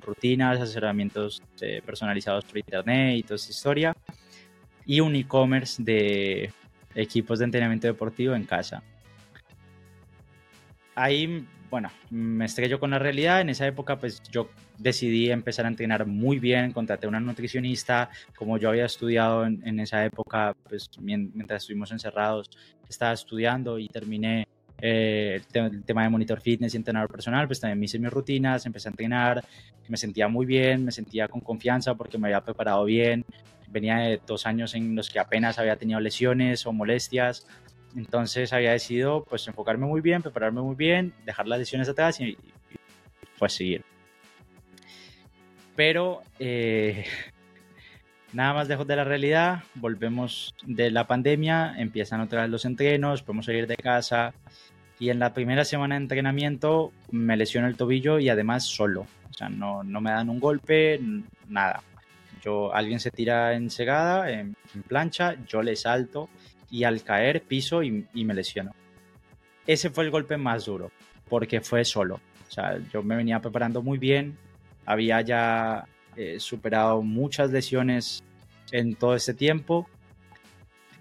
Speaker 1: rutinas, asesoramientos eh, personalizados por internet y toda esa historia. Y un e-commerce de equipos de entrenamiento deportivo en casa. Ahí bueno, me estrello con la realidad. En esa época, pues yo decidí empezar a entrenar muy bien, contraté una nutricionista, como yo había estudiado en, esa época, pues mientras estuvimos encerrados, estaba estudiando y terminé eh, el, tema de monitor fitness y entrenador personal, pues también hice mis rutinas, empecé a entrenar, me sentía muy bien, me sentía con confianza porque me había preparado bien, venía de dos años en los que apenas había tenido lesiones o molestias, entonces había decidido pues enfocarme muy bien, prepararme muy bien, dejar las lesiones atrás y, pues seguir. Pero eh, nada más lejos de la realidad, volvemos de la pandemia, empiezan otra vez los entrenos, podemos salir de casa y en la primera semana de entrenamiento me lesiono el tobillo y además solo, o sea, no, no me dan un golpe, nada. Yo, alguien se tira en segada, en plancha, yo le salto y al caer piso y, me lesiono. Ese fue el golpe más duro, porque fue solo. O sea, yo me venía preparando muy bien, había ya eh, superado muchas lesiones en todo este tiempo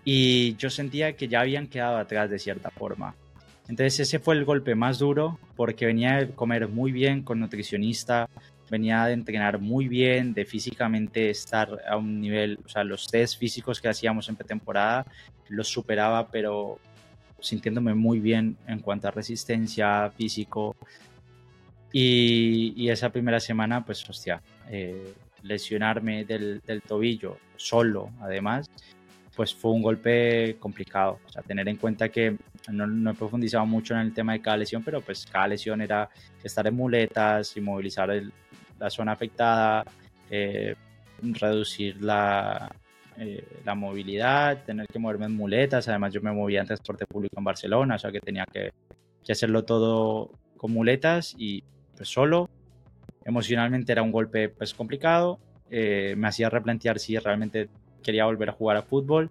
Speaker 1: y yo sentía que ya habían quedado atrás de cierta forma. Entonces ese fue el golpe más duro porque venía de comer muy bien con nutricionista, venía de entrenar muy bien, de físicamente estar a un nivel, o sea, los test físicos que hacíamos en pretemporada los superaba, pero sintiéndome muy bien en cuanto a resistencia, físico. Y, esa primera semana, pues, hostia, eh, lesionarme del, del, tobillo solo, además, pues fue un golpe complicado. O sea, tener en cuenta que no, no, he profundizado mucho en el tema de cada lesión, pero pues cada lesión era estar en muletas, inmovilizar la zona afectada, eh, reducir la, eh, la movilidad, tener que moverme en muletas. Además, yo me movía en transporte público en Barcelona, o sea que tenía que, que hacerlo todo con muletas y pues solo. Emocionalmente era un golpe pues complicado. Eh, me hacía replantear si realmente quería volver a jugar a fútbol.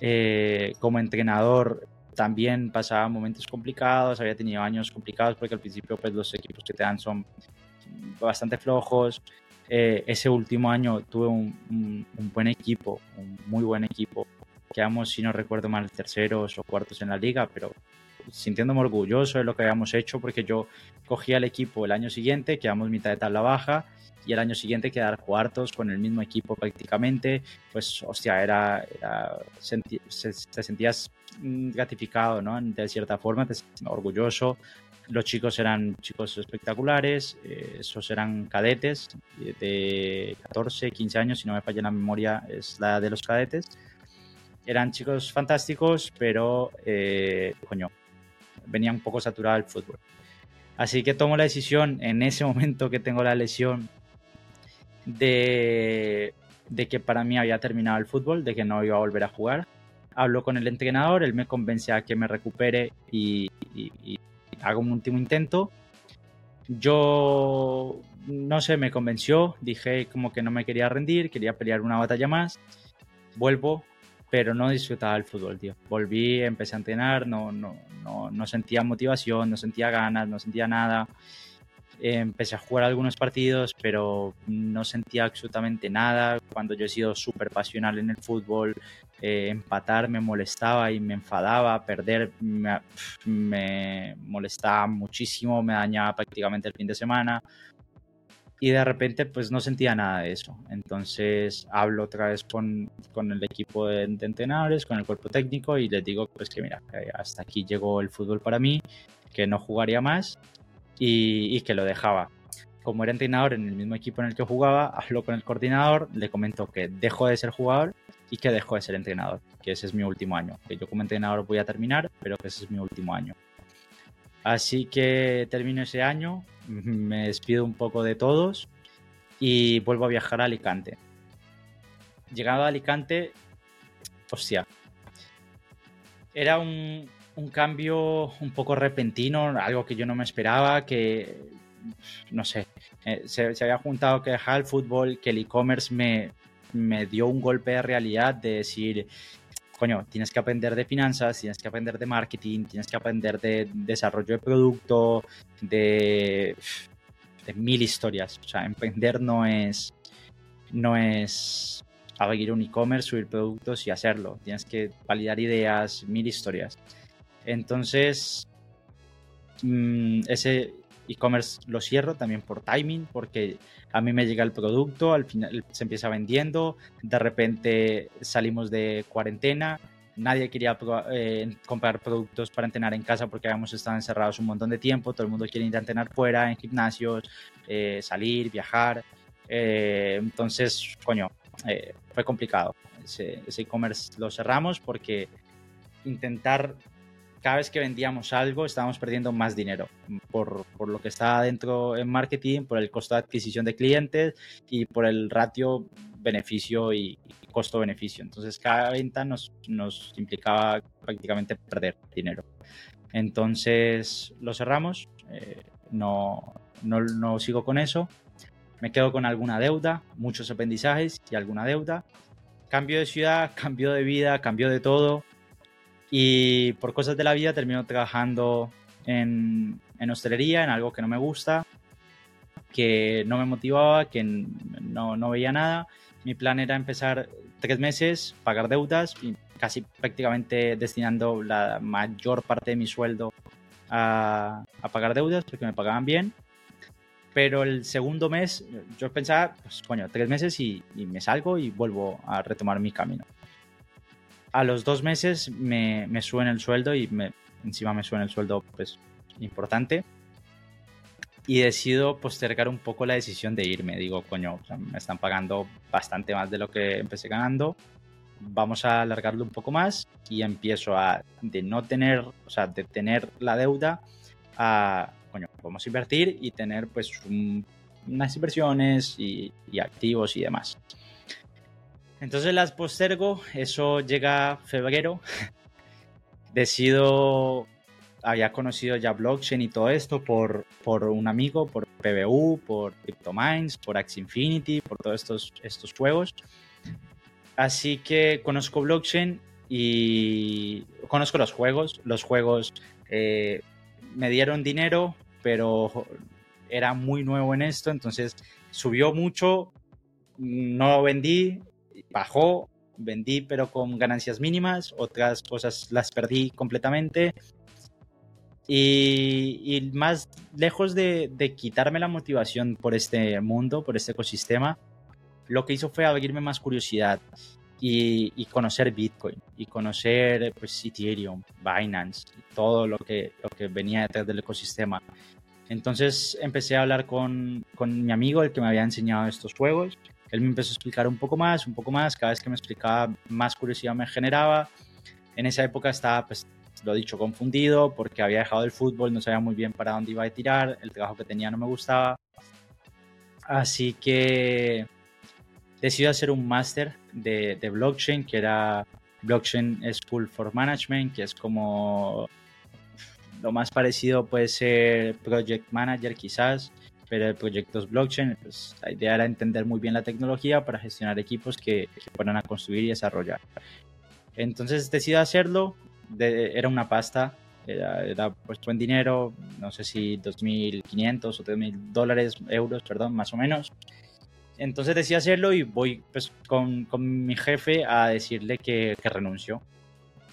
Speaker 1: Eh, como entrenador también pasaba momentos complicados, había tenido años complicados porque al principio pues los equipos que te dan son bastante flojos. Eh, ese último año tuve un, buen equipo, un muy buen equipo. Quedamos, si no recuerdo mal, terceros o cuartos en la liga, pero sintiéndome orgulloso de lo que habíamos hecho porque yo cogí al equipo el año siguiente, quedamos mitad de tabla baja y el año siguiente quedar cuartos con el mismo equipo prácticamente, pues hostia, era, te sentías gratificado, ¿no? De cierta forma, te orgulloso. Los chicos eran chicos espectaculares, eh, esos eran cadetes de 14, 15 años, si no me falla la memoria, es la de los cadetes. Eran chicos fantásticos, pero, eh, coño, venía un poco saturado el fútbol. Así que tomo la decisión en ese momento que tengo la lesión de, que para mí había terminado el fútbol, de que no iba a volver a jugar. Hablo con el entrenador, él me convence a que me recupere y, hago un último intento. Yo, no sé, me convenció, dije como que no me quería rendir, quería pelear una batalla más. Vuelvo, pero no disfrutaba el fútbol, tío. Volví, empecé a entrenar, no, no, no, no sentía motivación, no sentía ganas, no sentía nada empecé a jugar algunos partidos, pero no sentía absolutamente nada. Cuando yo he sido súper pasional en el fútbol, eh, empatar me molestaba y me enfadaba, perder me, me, molestaba muchísimo, me dañaba prácticamente el fin de semana. Y de repente pues no sentía nada de eso. Entonces hablo otra vez con, con el equipo de, de, entrenadores, con el cuerpo técnico y les digo pues que mira, hasta aquí llegó el fútbol para mí, que no jugaría más y, que lo dejaba. Como era entrenador en el mismo equipo en el que jugaba, habló con el coordinador, le comentó que dejó de ser jugador y que dejó de ser entrenador, que ese es mi último año, que yo como entrenador voy a terminar, pero que ese es mi último año. Así que termino ese año, me despido un poco de todos y vuelvo a viajar a Alicante. Llegado a Alicante, hostia, era un, un cambio un poco repentino, algo que yo no me esperaba, que no sé, eh, se, había juntado que el fútbol, que el e-commerce me, me dio un golpe de realidad de decir, coño, tienes que aprender de finanzas, tienes que aprender de marketing, tienes que aprender de desarrollo de producto, de, de mil historias. O sea, emprender no es, no es abrir un e-commerce, subir productos y hacerlo. Tienes que validar ideas, mil historias. Entonces, mm, ese e-commerce lo cierro también por timing, porque a mí me llega el producto, al final se empieza vendiendo, de repente salimos de cuarentena, nadie quería eh, comprar productos para entrenar en casa porque habíamos estado encerrados un montón de tiempo, todo el mundo quiere ir a entrenar fuera, en gimnasios, eh, salir, viajar. Eh, entonces, coño, fue complicado. Ese e-commerce lo cerramos porque intentar cada vez que vendíamos algo estábamos perdiendo más dinero por, por, lo que estaba dentro en marketing, por el costo de adquisición de clientes y por el ratio beneficio y, costo-beneficio. Entonces cada venta nos, nos implicaba prácticamente perder dinero. Entonces lo cerramos, eh, no, no, no sigo con eso, me quedo con alguna deuda, muchos aprendizajes y alguna deuda. Cambio de ciudad, cambio de vida, cambio de todo y por cosas de la vida termino trabajando en, en hostelería, en algo que no me gusta, que no me motivaba, que no, no veía nada. Mi plan era empezar tres meses, pagar deudas y casi prácticamente destinando la mayor parte de mi sueldo a, a, pagar deudas porque me pagaban bien. Pero el segundo mes, yo pensaba, pues coño, tres meses y, me salgo y vuelvo a retomar mi camino. A los dos meses me, me el sueldo y encima me suben el sueldo pues importante. Y decido postergar un poco la decisión de irme. Digo, coño, me están pagando bastante más de lo que empecé ganando. Vamos a alargarlo un poco más y empiezo a de no tener, o sea, de tener la deuda a coño, vamos a invertir y tener pues unas inversiones y, activos y demás. Entonces las postergo, eso llega febrero. Decido, había conocido ya blockchain y todo esto por, por un amigo, por PBU, por CryptoMinds, por Axie Infinity, por todos estos, estos juegos. Así que conozco blockchain y conozco los juegos. Los juegos eh, me dieron dinero, pero era muy nuevo en esto, entonces subió mucho, no vendí, bajó, vendí pero con ganancias mínimas, otras cosas las perdí completamente. Y, más lejos de, quitarme la motivación por este mundo, por este ecosistema, lo que hizo fue abrirme más curiosidad y, conocer Bitcoin y conocer pues, Ethereum, Binance, todo lo que, lo que venía detrás del ecosistema. Entonces empecé a hablar con, con, mi amigo, el que me había enseñado estos juegos. Él me empezó a explicar un poco más, un poco más. Cada vez que me explicaba, más curiosidad me generaba. En esa época estaba, pues, lo dicho, confundido porque había dejado el fútbol, no sabía muy bien para dónde iba a tirar. El trabajo que tenía no me gustaba. Así que decidí hacer un máster de, de, blockchain, que era Blockchain School for Management, que es como lo más parecido puede ser Project Manager quizás, pero el proyectos blockchain, pues la idea era entender muy bien la tecnología para gestionar equipos que, que fueran a construir y desarrollar. Entonces decidí hacerlo, era una pasta, era, era, pues buen dinero, no sé si 2.500 o 3.000 dólares, euros, perdón, más o menos. Entonces decidí hacerlo y voy pues, con, con mi jefe a decirle que, que, renuncio,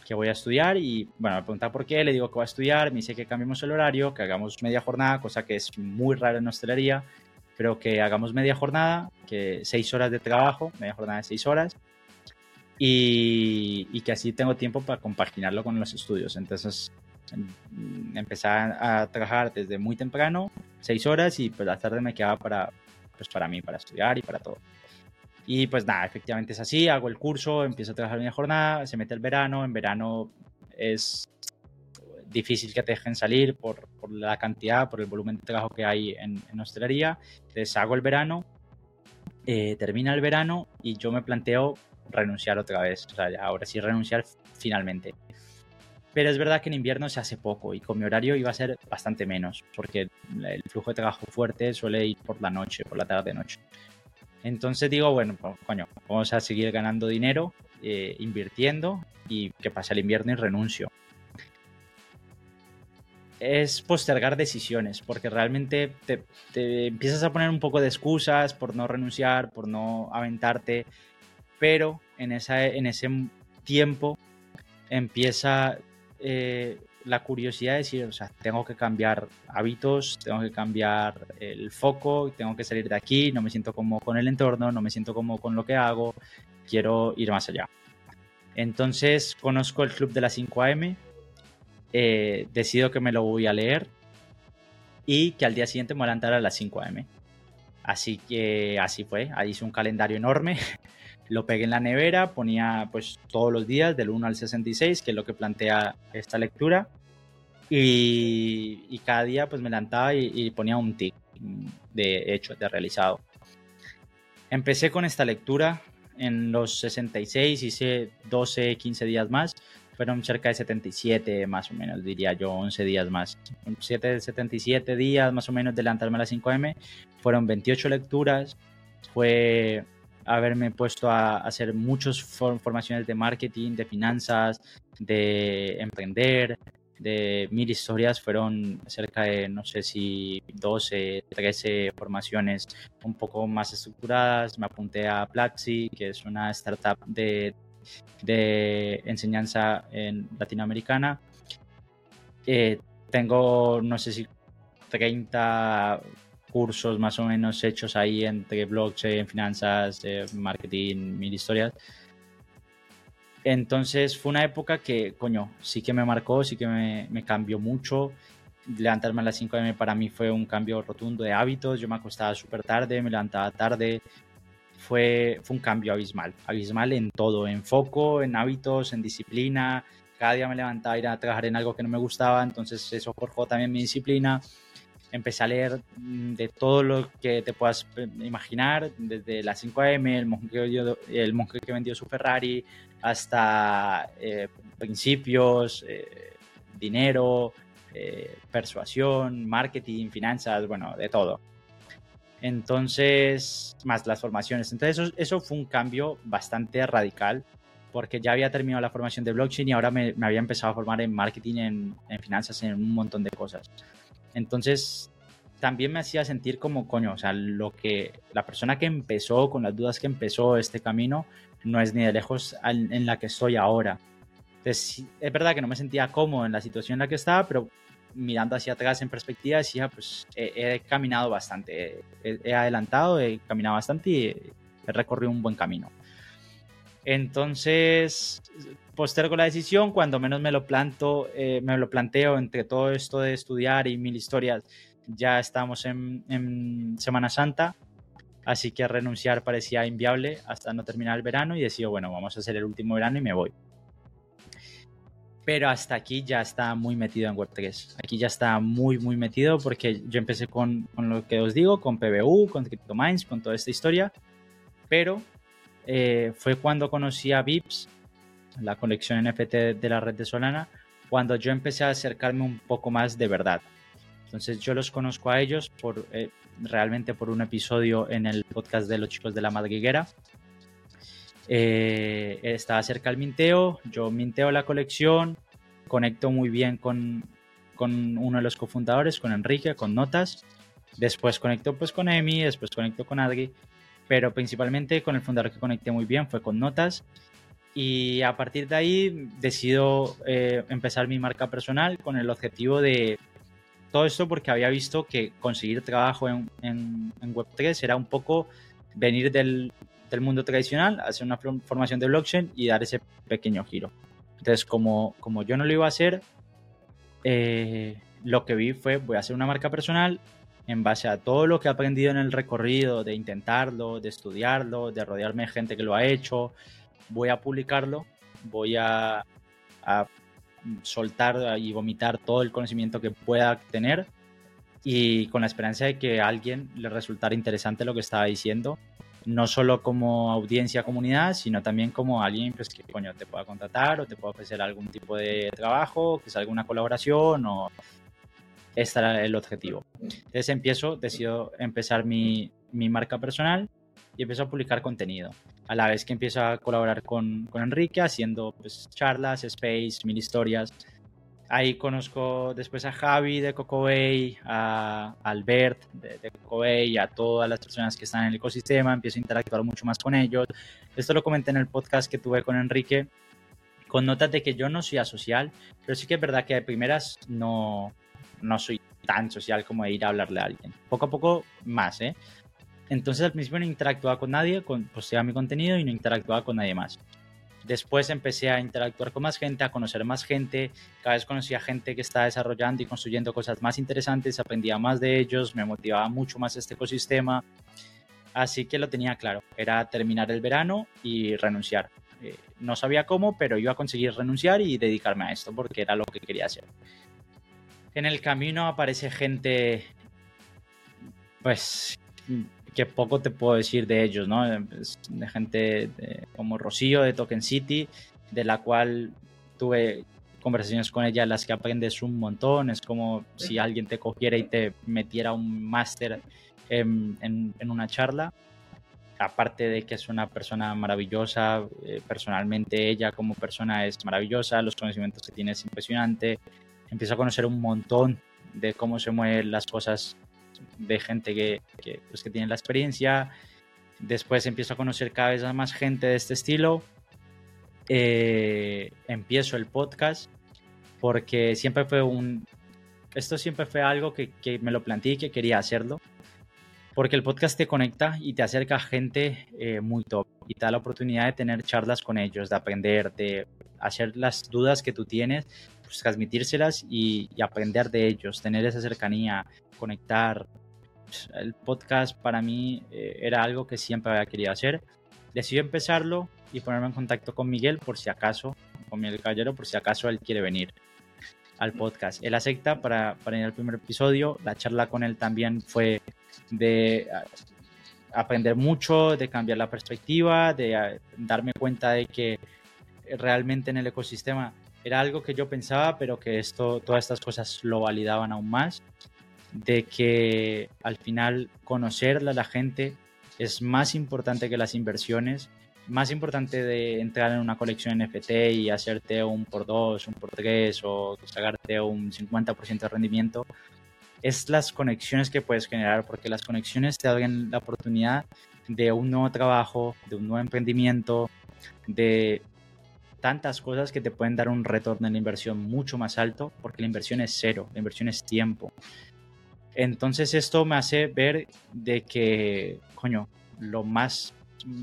Speaker 1: que voy a estudiar y bueno, me pregunta por qué, le digo que voy a estudiar, me dice que cambiemos el horario, que hagamos media jornada, cosa que es muy rara en hostelería, pero que hagamos media jornada, que seis horas de trabajo, media jornada de seis horas, y, y que así tengo tiempo para compaginarlo con los estudios. Entonces em, empecé a trabajar desde muy temprano, seis horas, y pues la tarde me quedaba para, pues para mí, para estudiar y para todo. Y pues nada, efectivamente es así, hago el curso, empiezo a trabajar mi jornada, se mete el verano, en verano es difícil que te dejen salir por, por la cantidad, por el volumen de trabajo que hay en, en hostelería. Entonces hago el verano, eh, termina el verano y yo me planteo renunciar otra vez, o sea, ahora sí renunciar finalmente. Pero es verdad que en invierno se hace poco y con mi horario iba a ser bastante menos, porque el flujo de trabajo fuerte suele ir por la noche, por la tarde-noche. Entonces digo, bueno, pues, coño, vamos a seguir ganando dinero, eh, invirtiendo y que pase el invierno y renuncio. Es postergar decisiones, porque realmente te, empiezas a poner un poco de excusas por no renunciar, por no aventarte, pero en, esa, en ese tiempo empieza eh, la curiosidad de decir, o sea, tengo que cambiar hábitos, tengo que cambiar el foco, tengo que salir de aquí, no me siento como con el entorno, no me siento como con lo que hago, quiero ir más allá. Entonces conozco el club de las 5am, eh, decido que me lo voy a leer y que al día siguiente me voy a levantar a las 5am. Así que así fue, ahí hice un calendario enorme lo pegué en la nevera, ponía pues todos los días del 1 al 66, que es lo que plantea esta lectura, y, cada día pues me levantaba y, ponía un tic de hecho, de realizado. Empecé con esta lectura en los 66, hice 12, 15 días más, fueron cerca de 77 más o menos, diría yo, 11 días más. 7, 77 días más o menos de levantarme a las 5M, fueron 28 lecturas, fue haberme puesto a hacer muchas formaciones de marketing, de finanzas, de emprender, de mil historias, fueron cerca de, no sé si 12, 13 formaciones un poco más estructuradas. Me apunté a Platzi, que es una startup de, de enseñanza en latinoamericana. Eh, tengo, no sé si 30 cursos más o menos hechos ahí entre blockchain, finanzas, eh, marketing, mil historias. Entonces fue una época que, coño, sí que me marcó, sí que me, cambió mucho. Levantarme a las 5 m para mí fue un cambio rotundo de hábitos. Yo me acostaba súper tarde, me levantaba tarde. Fue, un cambio abismal, abismal en todo, en foco, en hábitos, en disciplina. Cada día me levantaba a ir a trabajar en algo que no me gustaba, entonces eso forjó también mi disciplina empecé a leer mm, de todo lo que te puedas eh, imaginar, desde la 5AM, el monje que vendió, el monje que vendió su Ferrari, hasta eh, principios, eh, dinero, persuasión, marketing, finanzas, bueno, de todo. Entonces, más las formaciones. Entonces, eso, eso, fue un cambio bastante radical, porque ya había terminado la formación de blockchain y ahora me, me había empezado a formar en marketing, en, en finanzas, en un montón de cosas. Entonces, también me hacía sentir como, coño, o sea, lo que la persona que empezó, con las dudas que empezó este camino, no es ni de lejos en la que estoy ahora. Entonces, es verdad que no me sentía cómodo en la situación en la que estaba, pero mirando hacia atrás en perspectiva decía, pues he, caminado bastante, he, adelantado, he caminado bastante y he recorrido un buen camino. Entonces, postergo la decisión, cuando menos me lo, planto, eh, me lo planteo entre todo esto de estudiar y mil historias, ya estamos en, Semana Santa, así que renunciar parecía inviable hasta no terminar el verano y decido, bueno, vamos a hacer el último verano y me voy. Pero hasta aquí ya está muy metido en Web3. Aquí ya está muy, muy metido porque yo empecé con, con lo que os digo, con PBU, con CryptoMinds, con toda esta historia. Pero eh, fue cuando conocí a Vips la colección NFT de la red de Solana, cuando yo empecé a acercarme un poco más de verdad. Entonces yo los conozco a ellos por, eh, realmente por un episodio en el podcast de los chicos de la madriguera. Eh, estaba cerca del minteo, yo minteo la colección, conecto muy bien con, con uno de los cofundadores, con Enrique, con Notas. Después conecto pues con Emi, después conecto con Adri, pero principalmente con el fundador que conecté muy bien fue con Notas y a partir de ahí decido eh, empezar mi marca personal con el objetivo de todo esto porque había visto que conseguir trabajo en, en, Web3 era un poco venir del, del, mundo tradicional, hacer una formación de blockchain y dar ese pequeño giro. Entonces, como, como yo no lo iba a hacer, eh, lo que vi fue, voy a hacer una marca personal en base a todo lo que he aprendido en el recorrido, de intentarlo, de estudiarlo, de rodearme de gente que lo ha hecho, voy a publicarlo, voy a, soltar y vomitar todo el conocimiento que pueda tener y con la esperanza de que a alguien le resultara interesante lo que estaba diciendo, no solo como audiencia, comunidad, sino también como alguien pues, que coño, te pueda contratar o te pueda ofrecer algún tipo de trabajo, que salga una colaboración o este era el objetivo. Entonces empiezo, decido empezar mi, mi marca personal y empiezo a publicar contenido. A la vez que empiezo a colaborar con, con Enrique haciendo pues, charlas, space, mil historias. Ahí conozco después a Javi de Cocobay, a Albert de, de Cocobay, a todas las personas que están en el ecosistema, empiezo a interactuar mucho más con ellos. Esto lo comenté en el podcast que tuve con Enrique, con notas de que yo no soy asocial, pero sí que es verdad que de primeras no, no soy tan social como de ir a hablarle a alguien. Poco a poco más, ¿eh? Entonces al principio no interactuaba con nadie, con, posteaba mi contenido y no interactuaba con nadie más. Después empecé a interactuar con más gente, a conocer más gente, cada vez conocía gente que estaba desarrollando y construyendo cosas más interesantes, aprendía más de ellos, me motivaba mucho más este ecosistema. Así que lo tenía claro, era terminar el verano y renunciar. Eh, no sabía cómo, pero iba a conseguir renunciar y dedicarme a esto porque era lo que quería hacer. En el camino aparece gente, pues que poco te puedo decir de ellos, ¿no? De gente como Rocío de Token City, de la cual tuve conversaciones con ella las que aprendes un montón. Es como si alguien te cogiera y te metiera un máster en, en, una charla. Aparte de que es una persona maravillosa, eh, personalmente ella como persona es maravillosa, los conocimientos que tiene es impresionante. Empiezo a conocer un montón de cómo se mueven las cosas de gente que, pues, que tiene la experiencia. Después empiezo a conocer cada vez más gente de este estilo. Eh, empiezo el podcast porque siempre fue un... Esto siempre fue algo que, que, me lo planteé y que quería hacerlo. Porque el podcast te conecta y te acerca a gente eh, muy top y te da la oportunidad de tener charlas con ellos, de aprender, de hacer las dudas que tú tienes, pues transmitírselas y, aprender de ellos, tener esa cercanía, conectar. El podcast para mí eh, era algo que siempre había querido hacer. Decidí empezarlo y ponerme en contacto con Miguel por si acaso, con Miguel Caballero, por si acaso él quiere venir al podcast. Él acepta para, para ir al primer episodio. La charla con él también fue de aprender mucho, de cambiar la perspectiva, de darme cuenta de que realmente en el ecosistema era algo que yo pensaba, pero que esto, todas estas cosas lo validaban aún más, de que al final conocer a la gente es más importante que las inversiones, más importante de entrar en una colección NFT y hacerte un por dos, un por tres o sacarte un 50% de rendimiento, es las conexiones que puedes generar, porque las conexiones te dan la oportunidad de un nuevo trabajo, de un nuevo emprendimiento, de tantas cosas que te pueden dar un retorno en la inversión mucho más alto, porque la inversión es cero, la inversión es tiempo. Entonces esto me hace ver de que, coño, lo más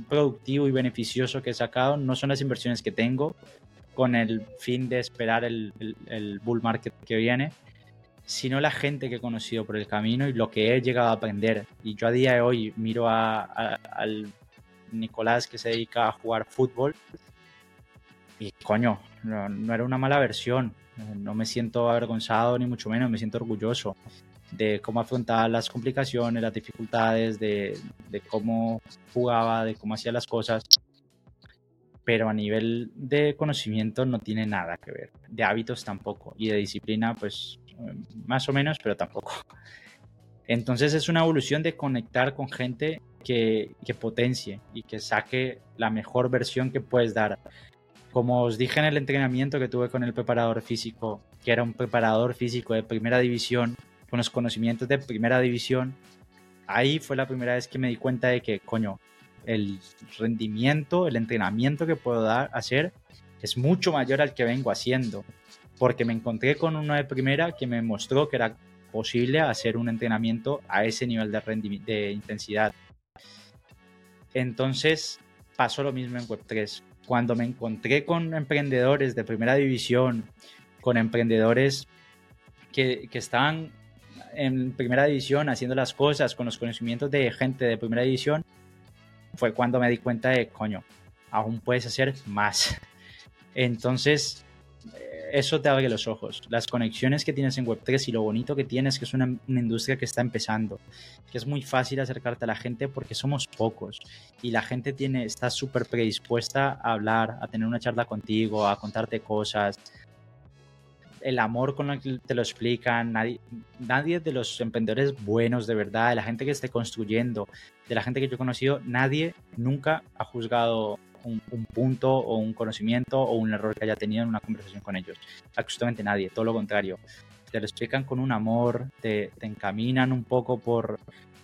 Speaker 1: productivo y beneficioso que he sacado no son las inversiones que tengo con el fin de esperar el, el bull market que viene, sino la gente que he conocido por el camino y lo que he llegado a aprender. Y yo a día de hoy miro a, al Nicolás que se dedica a jugar fútbol y coño, no, era una mala versión. No me siento avergonzado ni mucho menos, me siento orgulloso de cómo afrontaba las complicaciones, las dificultades, de, de cómo jugaba, de cómo hacía las cosas pero a nivel de conocimiento no tiene nada que ver, de hábitos tampoco, y de disciplina pues más o menos, pero tampoco. Entonces es una evolución de conectar con gente que, que, potencie y que saque la mejor versión que puedes dar. Como os dije en el entrenamiento que tuve con el preparador físico, que era un preparador físico de primera división, con los conocimientos de primera división, ahí fue la primera vez que me di cuenta de que, coño, el rendimiento, el entrenamiento que puedo dar, hacer es mucho mayor al que vengo haciendo porque me encontré con uno de primera que me mostró que era posible hacer un entrenamiento a ese nivel de, intensidad. Entonces pasó lo mismo en Web3. Cuando me encontré con emprendedores de primera división, con emprendedores que, que estaban en primera división haciendo las cosas con los conocimientos de gente de primera división, fue cuando me di cuenta de, coño, aún puedes hacer más. Entonces, eso te abre los ojos. Las conexiones que tienes en Web3 y lo bonito que tienes, que es una, industria que está empezando, que es muy fácil acercarte a la gente porque somos pocos y la gente tiene, está súper predispuesta a hablar, a tener una charla contigo, a contarte cosas. El amor con el que te lo explican, nadie, nadie de los emprendedores buenos de verdad, de la gente que esté construyendo, de la gente que yo he conocido, nadie nunca ha juzgado un, punto o un conocimiento o un error que haya tenido en una conversación con ellos. Absolutamente nadie, todo lo contrario. Te lo explican con un amor, te, te encaminan un poco por,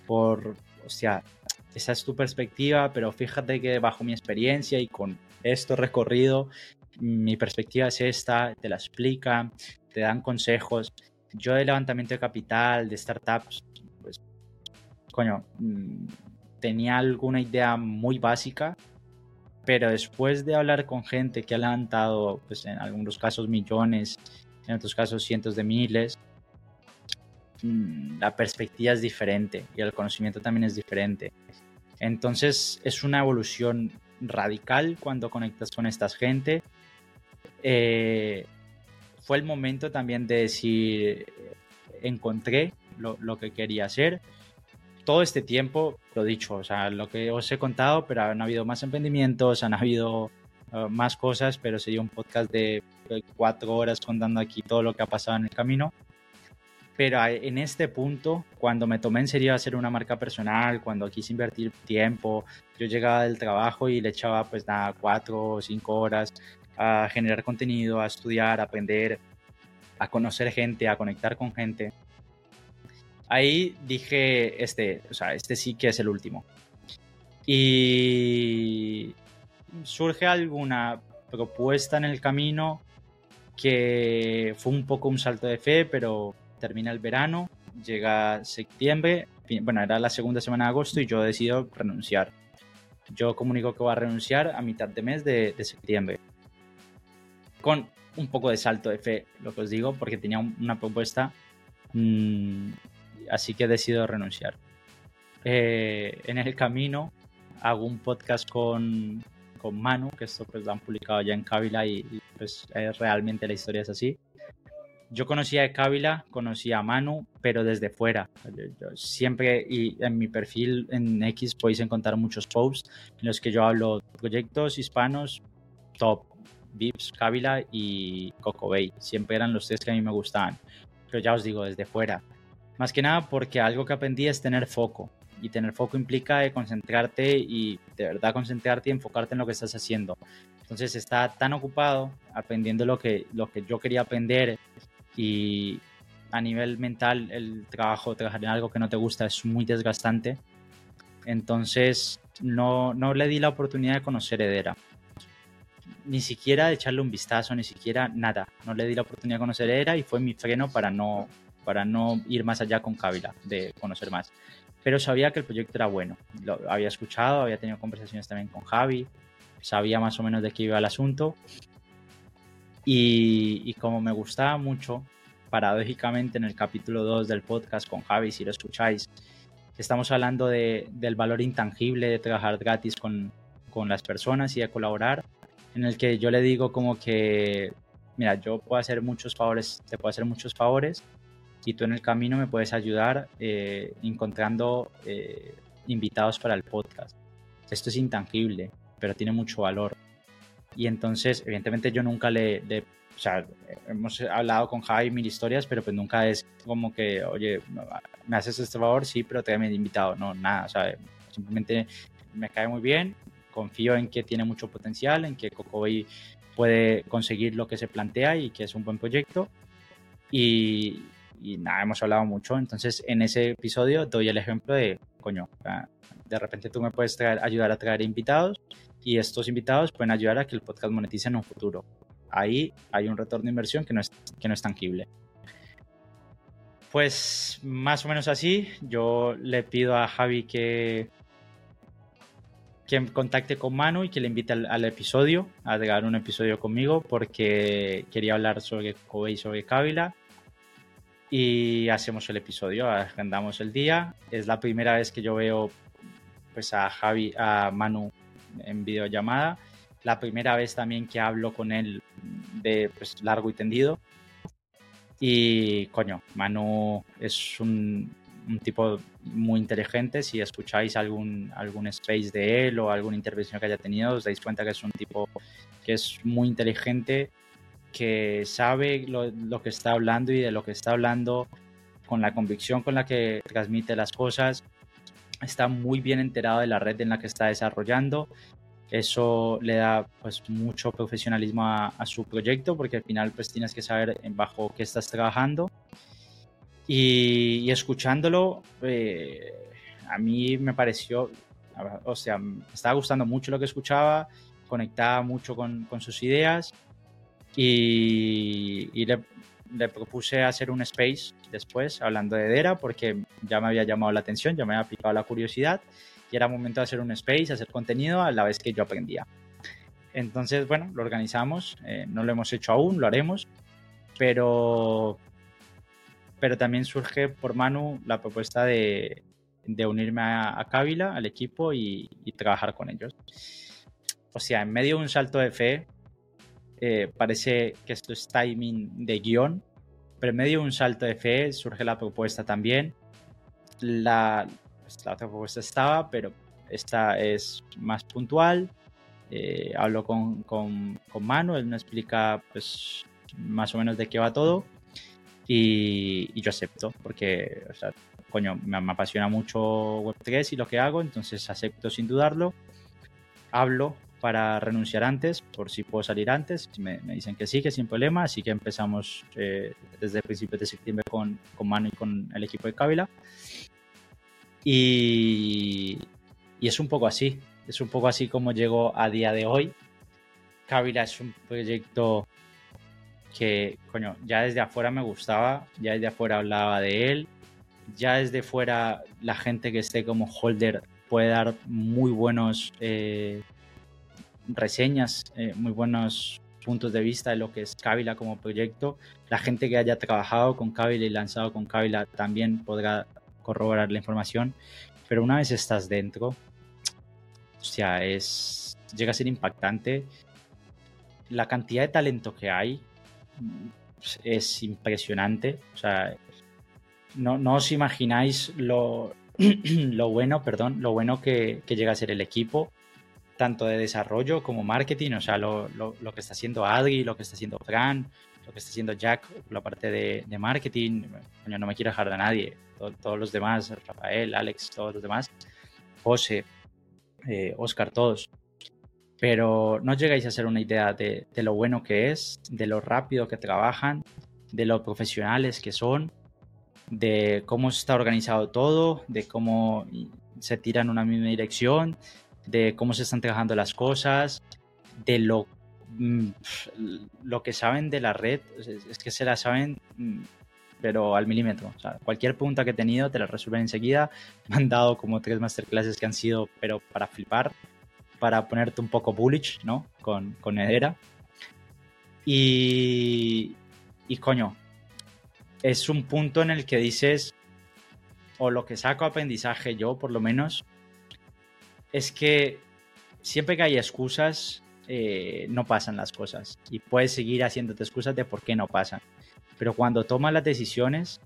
Speaker 1: por, o sea, esa es tu perspectiva, pero fíjate que bajo mi experiencia y con esto recorrido, mi perspectiva es esta, te la explican, te dan consejos. Yo de levantamiento de capital, de startups, pues, coño, mm, tenía alguna idea muy básica, pero después de hablar con gente que ha levantado, pues en algunos casos millones, en otros casos cientos de miles, mm, la perspectiva es diferente y el conocimiento también es diferente. Entonces es una evolución radical cuando conectas con esta gente. Eh, fue el momento también de decir, encontré lo, lo que quería hacer todo este tiempo, lo dicho, o sea, lo que os he contado, pero han habido más emprendimientos, han habido uh, más cosas, pero sería un podcast de, cuatro horas contando aquí todo lo que ha pasado en el camino. Pero en este punto, cuando me tomé en serio hacer una marca personal, cuando quise invertir tiempo, yo llegaba del trabajo y le echaba pues nada, cuatro o cinco horas a generar contenido, a estudiar, a aprender, a conocer gente, a conectar con gente ahí dije, este, o sea, este sí que es el último. Y surge alguna propuesta en el camino que fue un poco un salto de fe, pero termina el verano, llega septiembre, bueno, era la segunda semana de agosto y yo decido renunciar. Yo comunico que voy a renunciar a mitad de mes de, septiembre. Con un poco de salto de fe, lo que os digo, porque tenía una propuesta, mm, así que decido renunciar. Eh, en el camino hago un podcast con, con Manu, que esto pues lo han publicado ya en Kabila y, pues realmente la historia es así. Yo conocía a Kabila, conocía a Manu, pero desde fuera. siempre y en mi perfil en X podéis encontrar muchos posts en los que yo hablo proyectos hispanos top, Vips, Kabila y Coco Bay. Siempre eran los tres que a mí me gustaban. Pero ya os digo, desde fuera. Más que nada porque algo que aprendí es tener foco y tener foco implica concentrarte y de verdad concentrarte y enfocarte en lo que estás haciendo. Entonces está tan ocupado aprendiendo lo que, lo que yo quería aprender y a nivel mental el trabajo, trabajar en algo que no te gusta es muy desgastante. Entonces no, no le di la oportunidad de conocer Edera. Ni siquiera de echarle un vistazo, ni siquiera nada. No le di la oportunidad de conocer Edera y fue mi freno para no, para no ir más allá con Kabila, de conocer más pero sabía que el proyecto era bueno. Lo había escuchado, había tenido conversaciones también con Javi, sabía más o menos de qué iba el asunto. Y, como me gustaba mucho, paradójicamente en el capítulo 2 del podcast con Javi, si lo escucháis, estamos hablando de, del valor intangible de trabajar gratis con, con las personas y de colaborar, en el que yo le digo como que, mira, yo puedo hacer muchos favores, te puedo hacer muchos favores, y tú en el camino me puedes ayudar eh, encontrando eh, invitados para el podcast. Esto es intangible, pero tiene mucho valor. Y entonces, evidentemente yo nunca le, o sea, hemos hablado con Javi mil historias, pero pues nunca es como que, oye, me haces este favor, sí, pero te he invitado. No, nada, o sea, simplemente me cae muy bien, confío en que tiene mucho potencial, en que Cocoboy puede conseguir lo que se plantea y que es un buen proyecto. Y, y nada, hemos hablado mucho. Entonces, en ese episodio doy el ejemplo de, coño, de repente tú me puedes ayudar a traer invitados y estos invitados pueden ayudar a que el podcast monetice en un futuro. Ahí hay un retorno de inversión que no es, que no es tangible. Pues más o menos así, yo le pido a Javi que, que contacte con Manu y que le invite al, episodio, a llegar un episodio conmigo, porque quería hablar sobre Kobe y sobre Kabila y hacemos el episodio, agendamos el día. Es la primera vez que yo veo pues a Javi, a Manu en videollamada. La primera vez también que hablo con él de pues, largo y tendido. Y coño, Manu es un, un, tipo muy inteligente. Si escucháis algún, algún space de él o alguna intervención que haya tenido, os dais cuenta que es un tipo que es muy inteligente que sabe lo, que está hablando y de lo que está hablando con la convicción con la que transmite las cosas, está muy bien enterado de la red en la que está desarrollando. Eso le da pues mucho profesionalismo a, su proyecto porque al final pues tienes que saber bajo qué estás trabajando. Y, escuchándolo, eh, a mí me pareció, o sea, estaba gustando mucho lo que escuchaba, conectaba mucho con sus ideas y, le, propuse hacer un space después hablando de Dera porque ya me había llamado la atención, ya me había picado la curiosidad y era momento de hacer un space, hacer contenido a la vez que yo aprendía. Entonces, bueno, lo organizamos, eh, no lo hemos hecho aún, lo haremos, pero, pero también surge por Manu la propuesta de, de unirme a, a al equipo y, y trabajar con ellos. O sea, en medio de un salto de fe, eh, parece que esto es timing de guion, pero en medio de un salto de fe surge la propuesta también. La, pues, la otra propuesta estaba, pero esta es más puntual. Eh, hablo con, con, con Manu, él me explica pues, más o menos de qué va todo y, y yo acepto porque, o sea, coño, me, me apasiona mucho Web3 y lo que hago, entonces acepto sin dudarlo. Hablo para renunciar antes, por si puedo salir antes. Me, me dicen que sí, que sin problema. Así que empezamos eh, desde principios de septiembre con, con Manu y con el equipo de Kabila. Y, y, es un poco así. Es un poco así como llegó a día de hoy. Kabila es un proyecto que, coño, ya desde afuera me gustaba, ya desde afuera hablaba de él. ya desde fuera la gente que esté como holder puede dar muy buenos eh, reseñas, eh, muy buenos puntos de vista de lo que es Kabila como proyecto. La gente que haya trabajado con Kabila y lanzado con Kabila también podrá corroborar la información. Pero una vez estás dentro, o sea, es, llega a ser impactante. La cantidad de talento que hay es impresionante. O sea, no, no os imagináis lo, lo bueno, perdón, lo bueno que, que, llega a ser el equipo, tanto de desarrollo como marketing, o sea, lo, lo, lo, que está haciendo Adri, lo que está haciendo Fran, lo que está haciendo Jack, la parte de, de marketing, bueno, no me quiero dejar de nadie, todos los demás, Rafael, Alex, todos los demás, José, eh, Oscar, todos. Pero no llegáis a hacer una idea de, de lo bueno que es, de lo rápido que trabajan, de lo profesionales que son de cómo está organizado todo, de cómo se tira en una misma dirección, de cómo se están trabajando las cosas, de lo, mm, lo que saben de la red, es que se la saben, mm, pero al milímetro. Cualquier pregunta que he tenido te la resuelven enseguida. Me han dado como tres masterclasses que han sido, pero para flipar, para ponerte un poco bullish, ¿no? Con, con Edera. Y, y coño, es un punto en el que dices, o lo que saco aprendizaje yo por lo menos, es que siempre que hay excusas, eh, no pasan las cosas. Y puedes seguir haciéndote excusas de por qué no pasan. Pero cuando tomas las decisiones,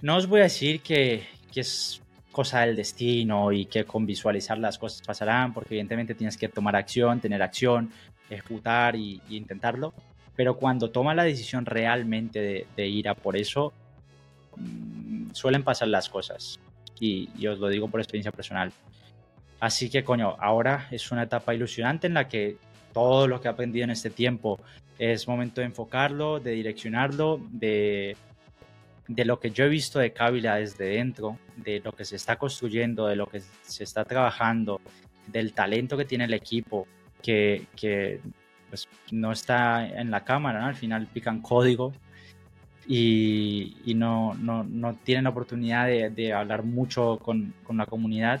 Speaker 1: no os voy a decir que, que es cosa del destino y que con visualizar las cosas pasarán, porque evidentemente tienes que tomar acción, tener acción, ejecutar y, y intentarlo pero cuando toma la decisión realmente de, ir a por eso, mm, suelen pasar las cosas. Y, os lo digo por experiencia personal. Así que, coño, ahora es una etapa ilusionante en la que todo lo que he aprendido en este tiempo es momento de enfocarlo, de direccionarlo, de, de lo que yo he visto de Kabila desde dentro, de lo que se está construyendo, de lo que se está trabajando, del talento que tiene el equipo, que, que pues no está en la cámara, al final pican código y, no, no, no, tienen oportunidad de, de hablar mucho con, con, la comunidad,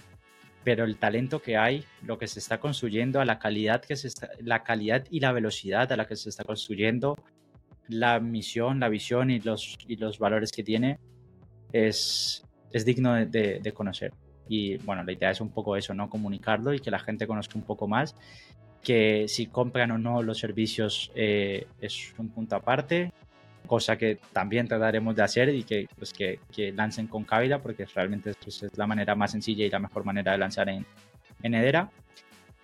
Speaker 1: pero el talento que hay, lo que se está construyendo, a la calidad, que se está, la calidad y la velocidad a la que se está construyendo, la misión, la visión y los, y los valores que tiene, es, es digno de, de conocer. Y bueno, la idea es un poco eso, ¿no? Comunicarlo y que la gente conozca un poco más que si compran o no los servicios eh, es un punto aparte, cosa que también trataremos de hacer y que, pues, que, que lancen con Kabila, porque realmente pues, es la manera más sencilla y la mejor manera de lanzar en, en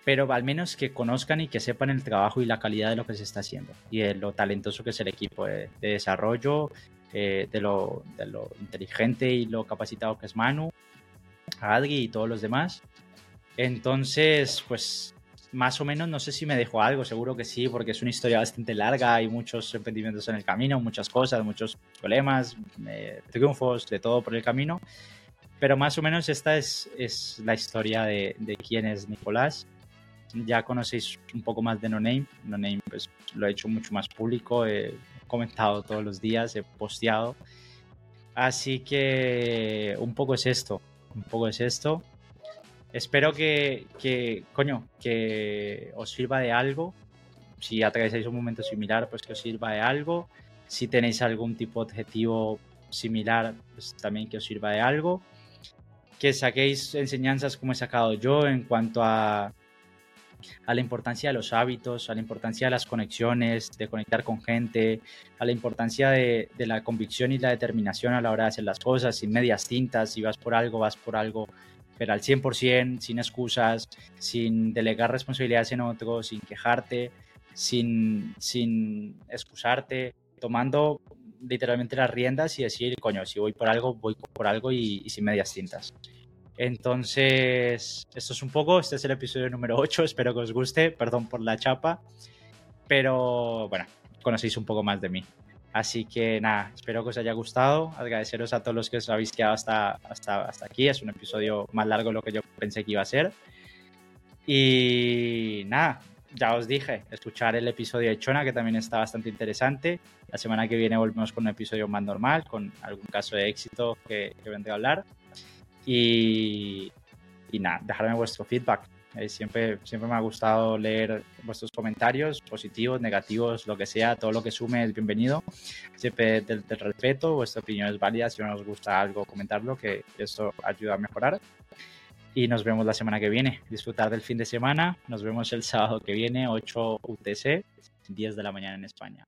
Speaker 1: pero al menos que conozcan y que sepan el trabajo y la calidad de lo que se está haciendo y de lo talentoso que es el equipo de, desarrollo, eh, de, lo, de lo inteligente y lo capacitado que es Manu, Adri y todos los demás. Entonces, pues más o menos, no sé si me dejó algo, seguro que sí, porque es una historia bastante larga, hay muchos emprendimientos en el camino, muchas cosas, muchos problemas, eh, triunfos, de todo por el camino. Pero más o menos esta es, es la historia de, de, quién es Nicolás. Ya conocéis un poco más de No Name. No Name pues, lo he hecho mucho más público, he comentado todos los días, he posteado. Así que un poco es esto, un poco es esto. Espero que, que, coño, que os sirva de algo. Si atravesáis un momento similar, pues que os sirva de algo. Si tenéis algún tipo de objetivo similar, pues también que os sirva de algo. Que saquéis enseñanzas como he sacado yo en cuanto a, a la importancia de los hábitos, a la importancia de las conexiones, de conectar con gente, a la importancia de, de la convicción y la determinación a la hora de hacer las cosas, sin medias tintas, si vas por algo, vas por algo pero al 100%, sin excusas, sin delegar responsabilidades en otro, sin quejarte, sin, sin excusarte, tomando literalmente las riendas y decir, coño, si voy por algo, voy por algo y, y sin medias tintas. Entonces, esto es un poco, este es el episodio número 8, espero que os guste, perdón por la chapa, pero bueno, conocéis un poco más de mí. Así que nada, espero que os haya gustado. Agradeceros a todos los que os habéis quedado hasta, hasta, hasta aquí. Es un episodio más largo de lo que yo pensé que iba a ser. Y nada, ya os dije, escuchar el episodio de Chona, que también está bastante interesante. La semana que viene volvemos con un episodio más normal, con algún caso de éxito que, que vendré a hablar. Y, y nada, dejarme vuestro feedback. Eh, siempre, siempre me ha gustado leer vuestros comentarios, positivos, negativos, lo que sea, todo lo que sume es bienvenido. Siempre del, respeto, vuestra opinión es válida. Si no os gusta algo, comentarlo, que esto ayuda a mejorar. Y nos vemos la semana que viene. Disfrutar del fin de semana. Nos vemos el sábado que viene, 8 UTC, 10 de la mañana en España.